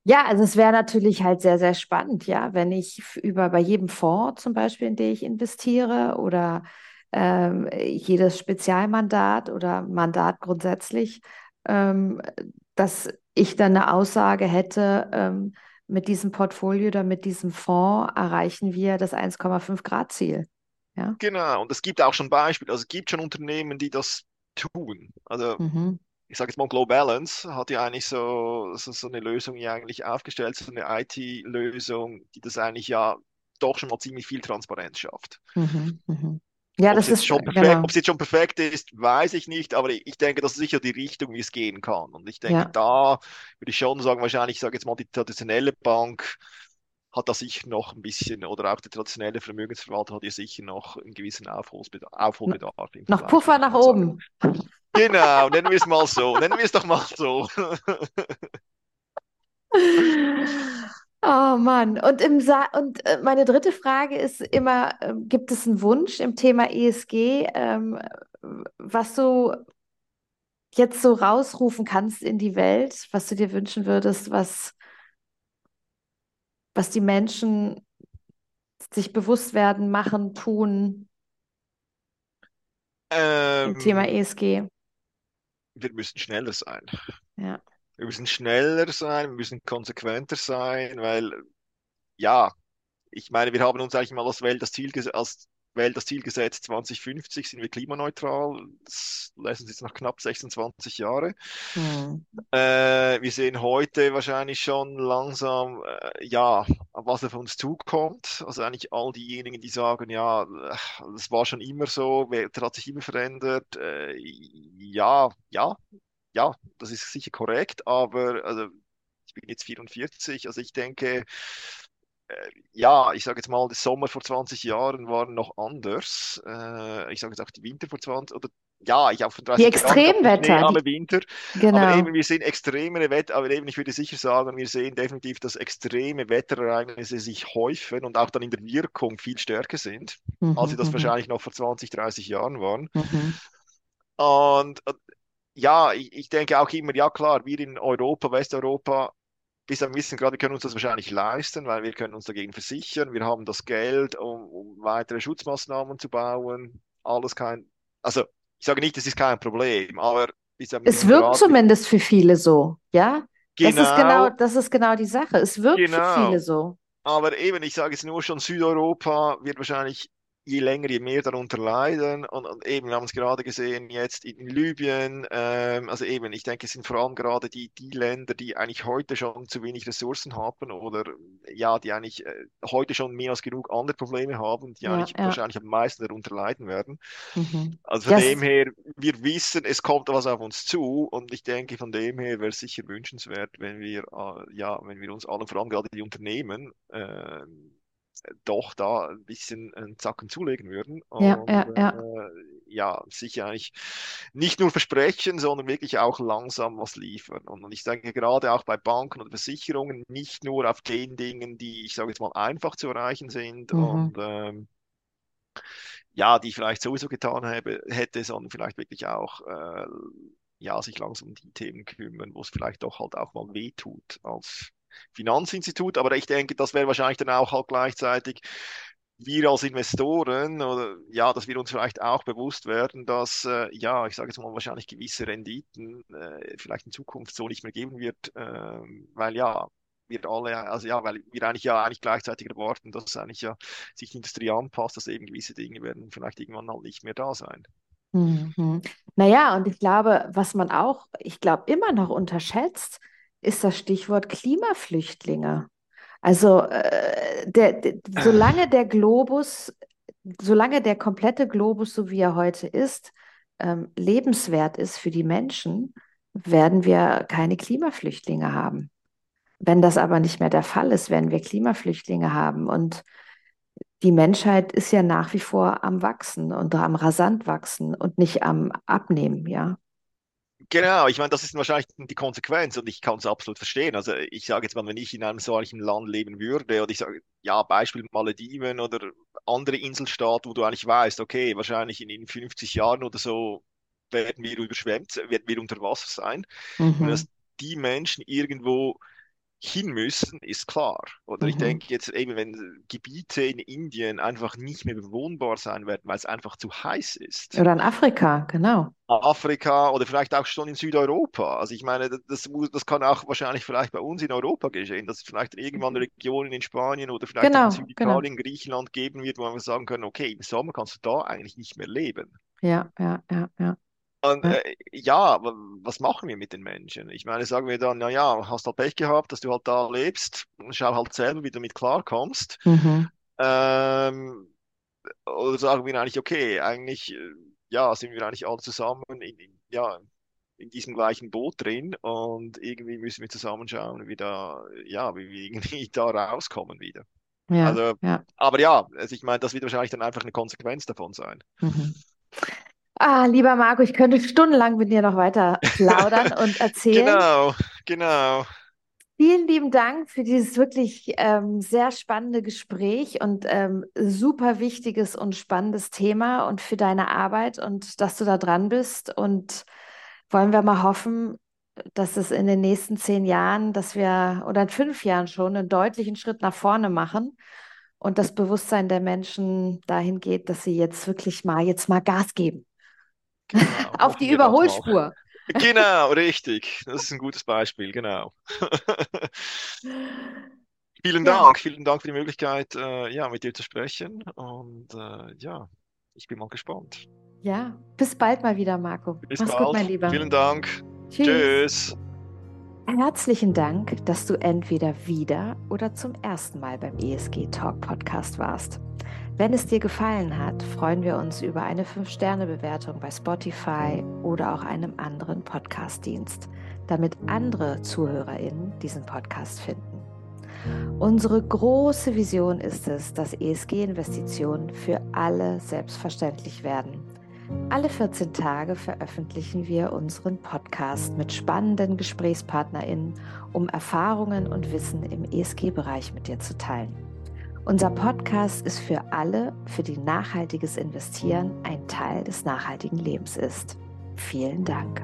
Ja, also es wäre natürlich halt sehr, sehr spannend, ja, wenn ich über bei jedem Fonds zum Beispiel, in den ich investiere oder ähm, jedes Spezialmandat oder Mandat grundsätzlich, ähm, dass ich dann eine Aussage hätte, ähm, mit diesem Portfolio oder mit diesem Fonds erreichen wir das 1,5 Grad Ziel. Ja. Genau, und es gibt auch schon Beispiele, also es gibt schon Unternehmen, die das tun. Also Mhm. ich sage jetzt mal, Glow Balance hat ja eigentlich so, so, so eine Lösung ja eigentlich aufgestellt, so eine IT-Lösung, die das eigentlich ja doch schon mal ziemlich viel Transparenz schafft. Mhm. Mhm. Ja, Ob das ist schon perfekt, genau. ob es jetzt schon perfekt ist, weiß ich nicht, aber ich, ich denke, das ist sicher die Richtung, wie es gehen kann. Und ich denke, Ja. da würde ich schon sagen, wahrscheinlich, ich sage jetzt mal, die traditionelle Bank hat da sicher noch ein bisschen, oder auch der traditionelle Vermögensverwalter hat hier sicher noch einen gewissen Aufholbedarf, Aufholbedarf Noch Puffer nach oben. Genau, nennen wir es mal so. Nennen wir es doch mal so. Oh Mann. Und, im Sa und äh, meine dritte Frage ist immer, ähm, gibt es einen Wunsch im Thema ESG, ähm, was du jetzt so rausrufen kannst in die Welt, was du dir wünschen würdest, was, was die Menschen sich bewusst werden, machen, tun im Thema Ähm, ESG? wir müssen schneller sein. Ja. Wir müssen schneller sein, wir müssen konsequenter sein, weil, ja, ich meine, wir haben uns eigentlich mal als Welt das Ziel, als Welt das Ziel gesetzt, 2050 sind wir klimaneutral. Das lässt uns jetzt nach knapp 26 Jahre. Hm. Äh, wir sehen heute wahrscheinlich schon langsam, äh, ja, was auf uns zukommt. Also eigentlich all diejenigen, die sagen, ja, äh, das war schon immer so, Wetter hat sich immer verändert. Äh, ja, ja, ja, das ist sicher korrekt, aber also ich bin jetzt 44, also ich denke, ja, ich sage jetzt mal, der Sommer vor 20 Jahren waren noch anders. Äh, ich sage jetzt auch die Winter vor 20 oder ja, ich auch vor Die 30 Jahren Schnee, Extremwetter, aber die, Winter. Aber genau. eben, wir sehen extremere Wetter, aber eben, ich würde sicher sagen, wir sehen definitiv, dass extreme Wetterereignisse sich häufen und auch dann in der Wirkung viel stärker sind, als sie Mhm, das mhm, wahrscheinlich noch vor 20, 30 Jahren waren. mhm. Und äh, ja, ich, ich denke auch immer, ja klar, wir in Europa, Westeuropa, bis zu einem gewissen Grad, wir können uns das wahrscheinlich leisten, weil wir können uns dagegen versichern, wir haben das Geld, um, um weitere Schutzmaßnahmen zu bauen, alles kein, also ich sage nicht, das ist kein Problem, aber Es wirkt Grad, zumindest für viele so, ja? Das ist genau, genau, das ist genau die Sache. Es wirkt für viele genau. so. Aber eben, ich sage jetzt nur schon, Südeuropa wird wahrscheinlich je länger, je mehr darunter leiden. Und, und eben, wir haben es gerade gesehen jetzt in Libyen. Ähm, also eben, ich denke, es sind vor allem gerade die, die Länder, die eigentlich heute schon zu wenig Ressourcen haben oder ja, die eigentlich äh, heute schon mehr als genug andere Probleme haben, die Ja, eigentlich ja. wahrscheinlich am meisten darunter leiden werden. Mhm. Also von Das, dem her, wir wissen, es kommt was auf uns zu und ich denke, von dem her wäre es sicher wünschenswert, wenn wir, äh, ja, wenn wir uns allen, vor allem gerade die Unternehmen, äh, doch da ein bisschen einen Zacken zulegen würden ja, und ja, ja. äh, ja, sich eigentlich nicht nur versprechen, sondern wirklich auch langsam was liefern. Und, ich denke gerade auch bei Banken und Versicherungen nicht nur auf den Dingen, die, ich sage jetzt mal, einfach zu erreichen sind Mhm. und ähm, ja, die ich vielleicht sowieso getan habe, hätte, sondern vielleicht wirklich auch äh, ja, sich langsam um die Themen kümmern, wo es vielleicht doch halt auch mal wehtut als Finanzinstitut. Aber ich denke, das wäre wahrscheinlich dann auch halt gleichzeitig wir als Investoren oder ja, dass wir uns vielleicht auch bewusst werden, dass äh, ja, ich sage jetzt mal wahrscheinlich gewisse Renditen äh, vielleicht in Zukunft so nicht mehr geben wird, ähm, weil ja, wir alle, also ja, weil wir eigentlich ja eigentlich gleichzeitig erwarten, dass eigentlich ja sich die Industrie anpasst, dass eben gewisse Dinge werden vielleicht irgendwann halt nicht mehr da sein. Mhm. Naja, und ich glaube, was man auch, ich glaube, immer noch unterschätzt, ist das Stichwort Klimaflüchtlinge. Also, äh, der, der, solange der Globus, solange der komplette Globus, so wie er heute ist, ähm, lebenswert ist für die Menschen, werden wir keine Klimaflüchtlinge haben. Wenn das aber nicht mehr der Fall ist, werden wir Klimaflüchtlinge haben. Und die Menschheit ist ja nach wie vor am Wachsen und am rasant wachsen und nicht am Abnehmen, ja. Genau, ich meine, das ist wahrscheinlich die Konsequenz und ich kann es absolut verstehen. Also ich sage jetzt mal, wenn ich in einem solchen Land leben würde und ich sage, ja, Beispiel Malediven oder andere Inselstaaten, wo du eigentlich weißt, okay, wahrscheinlich in, in 50 Jahren oder so werden wir überschwemmt, werden wir unter Wasser sein. Mhm. Und dass die Menschen irgendwo hin müssen, ist klar. Oder mhm. ich denke jetzt eben, wenn Gebiete in Indien einfach nicht mehr bewohnbar sein werden, weil es einfach zu heiß ist. Oder in Afrika, genau. Afrika oder vielleicht auch schon in Südeuropa. Also ich meine, das, das kann auch wahrscheinlich vielleicht bei uns in Europa geschehen, dass es vielleicht irgendwann mhm. Regionen in Spanien oder vielleicht genau, in Süditalien, genau. Griechenland geben wird, wo man sagen kann, okay, im Sommer kannst du da eigentlich nicht mehr leben. Ja, ja, ja, ja. Und äh, ja, was machen wir mit den Menschen? Ich meine, sagen wir dann, na ja, hast halt Pech gehabt, dass du halt da lebst, schau halt selber, wie du mit klarkommst. Mhm. Ähm, oder sagen wir eigentlich, okay, eigentlich, äh, ja, sind wir eigentlich alle zusammen in, in, ja, in diesem gleichen Boot drin und irgendwie müssen wir zusammenschauen, wie da, ja, wie wir irgendwie da rauskommen wieder. Ja, also, ja. aber ja, also ich meine, das wird wahrscheinlich dann einfach eine Konsequenz davon sein. Mhm. Ah, lieber Marco, ich könnte stundenlang mit dir noch weiter plaudern und erzählen. Genau, genau. Vielen lieben Dank für dieses wirklich ähm, sehr spannende Gespräch und ähm, super wichtiges und spannendes Thema und für deine Arbeit und dass du da dran bist. Und wollen wir mal hoffen, dass es in den nächsten zehn Jahren, dass wir oder in fünf Jahren schon einen deutlichen Schritt nach vorne machen und das Bewusstsein der Menschen dahin geht, dass sie jetzt wirklich mal jetzt mal Gas geben. Genau, Auf die Überholspur. Genau, richtig. Das ist ein gutes Beispiel, genau. vielen ja. Dank, vielen Dank für die Möglichkeit, äh, ja, mit dir zu sprechen. Und äh, ja, ich bin mal gespannt. Ja, bis bald mal wieder, Marco. Bis Mach's bald. gut, mein Lieber. Vielen Dank. Tschüss. Tschüss. Herzlichen Dank, dass du entweder wieder oder zum ersten Mal beim ESG Talk Podcast warst. Wenn es dir gefallen hat, freuen wir uns über eine 5-Sterne-Bewertung bei Spotify oder auch einem anderen Podcast-Dienst, damit andere ZuhörerInnen diesen Podcast finden. Unsere große Vision ist es, dass ESG-Investitionen für alle selbstverständlich werden. Alle 14 Tage veröffentlichen wir unseren Podcast mit spannenden GesprächspartnerInnen, um Erfahrungen und Wissen im ESG-Bereich mit dir zu teilen. Unser Podcast ist für alle, für die nachhaltiges Investieren ein Teil des nachhaltigen Lebens ist. Vielen Dank.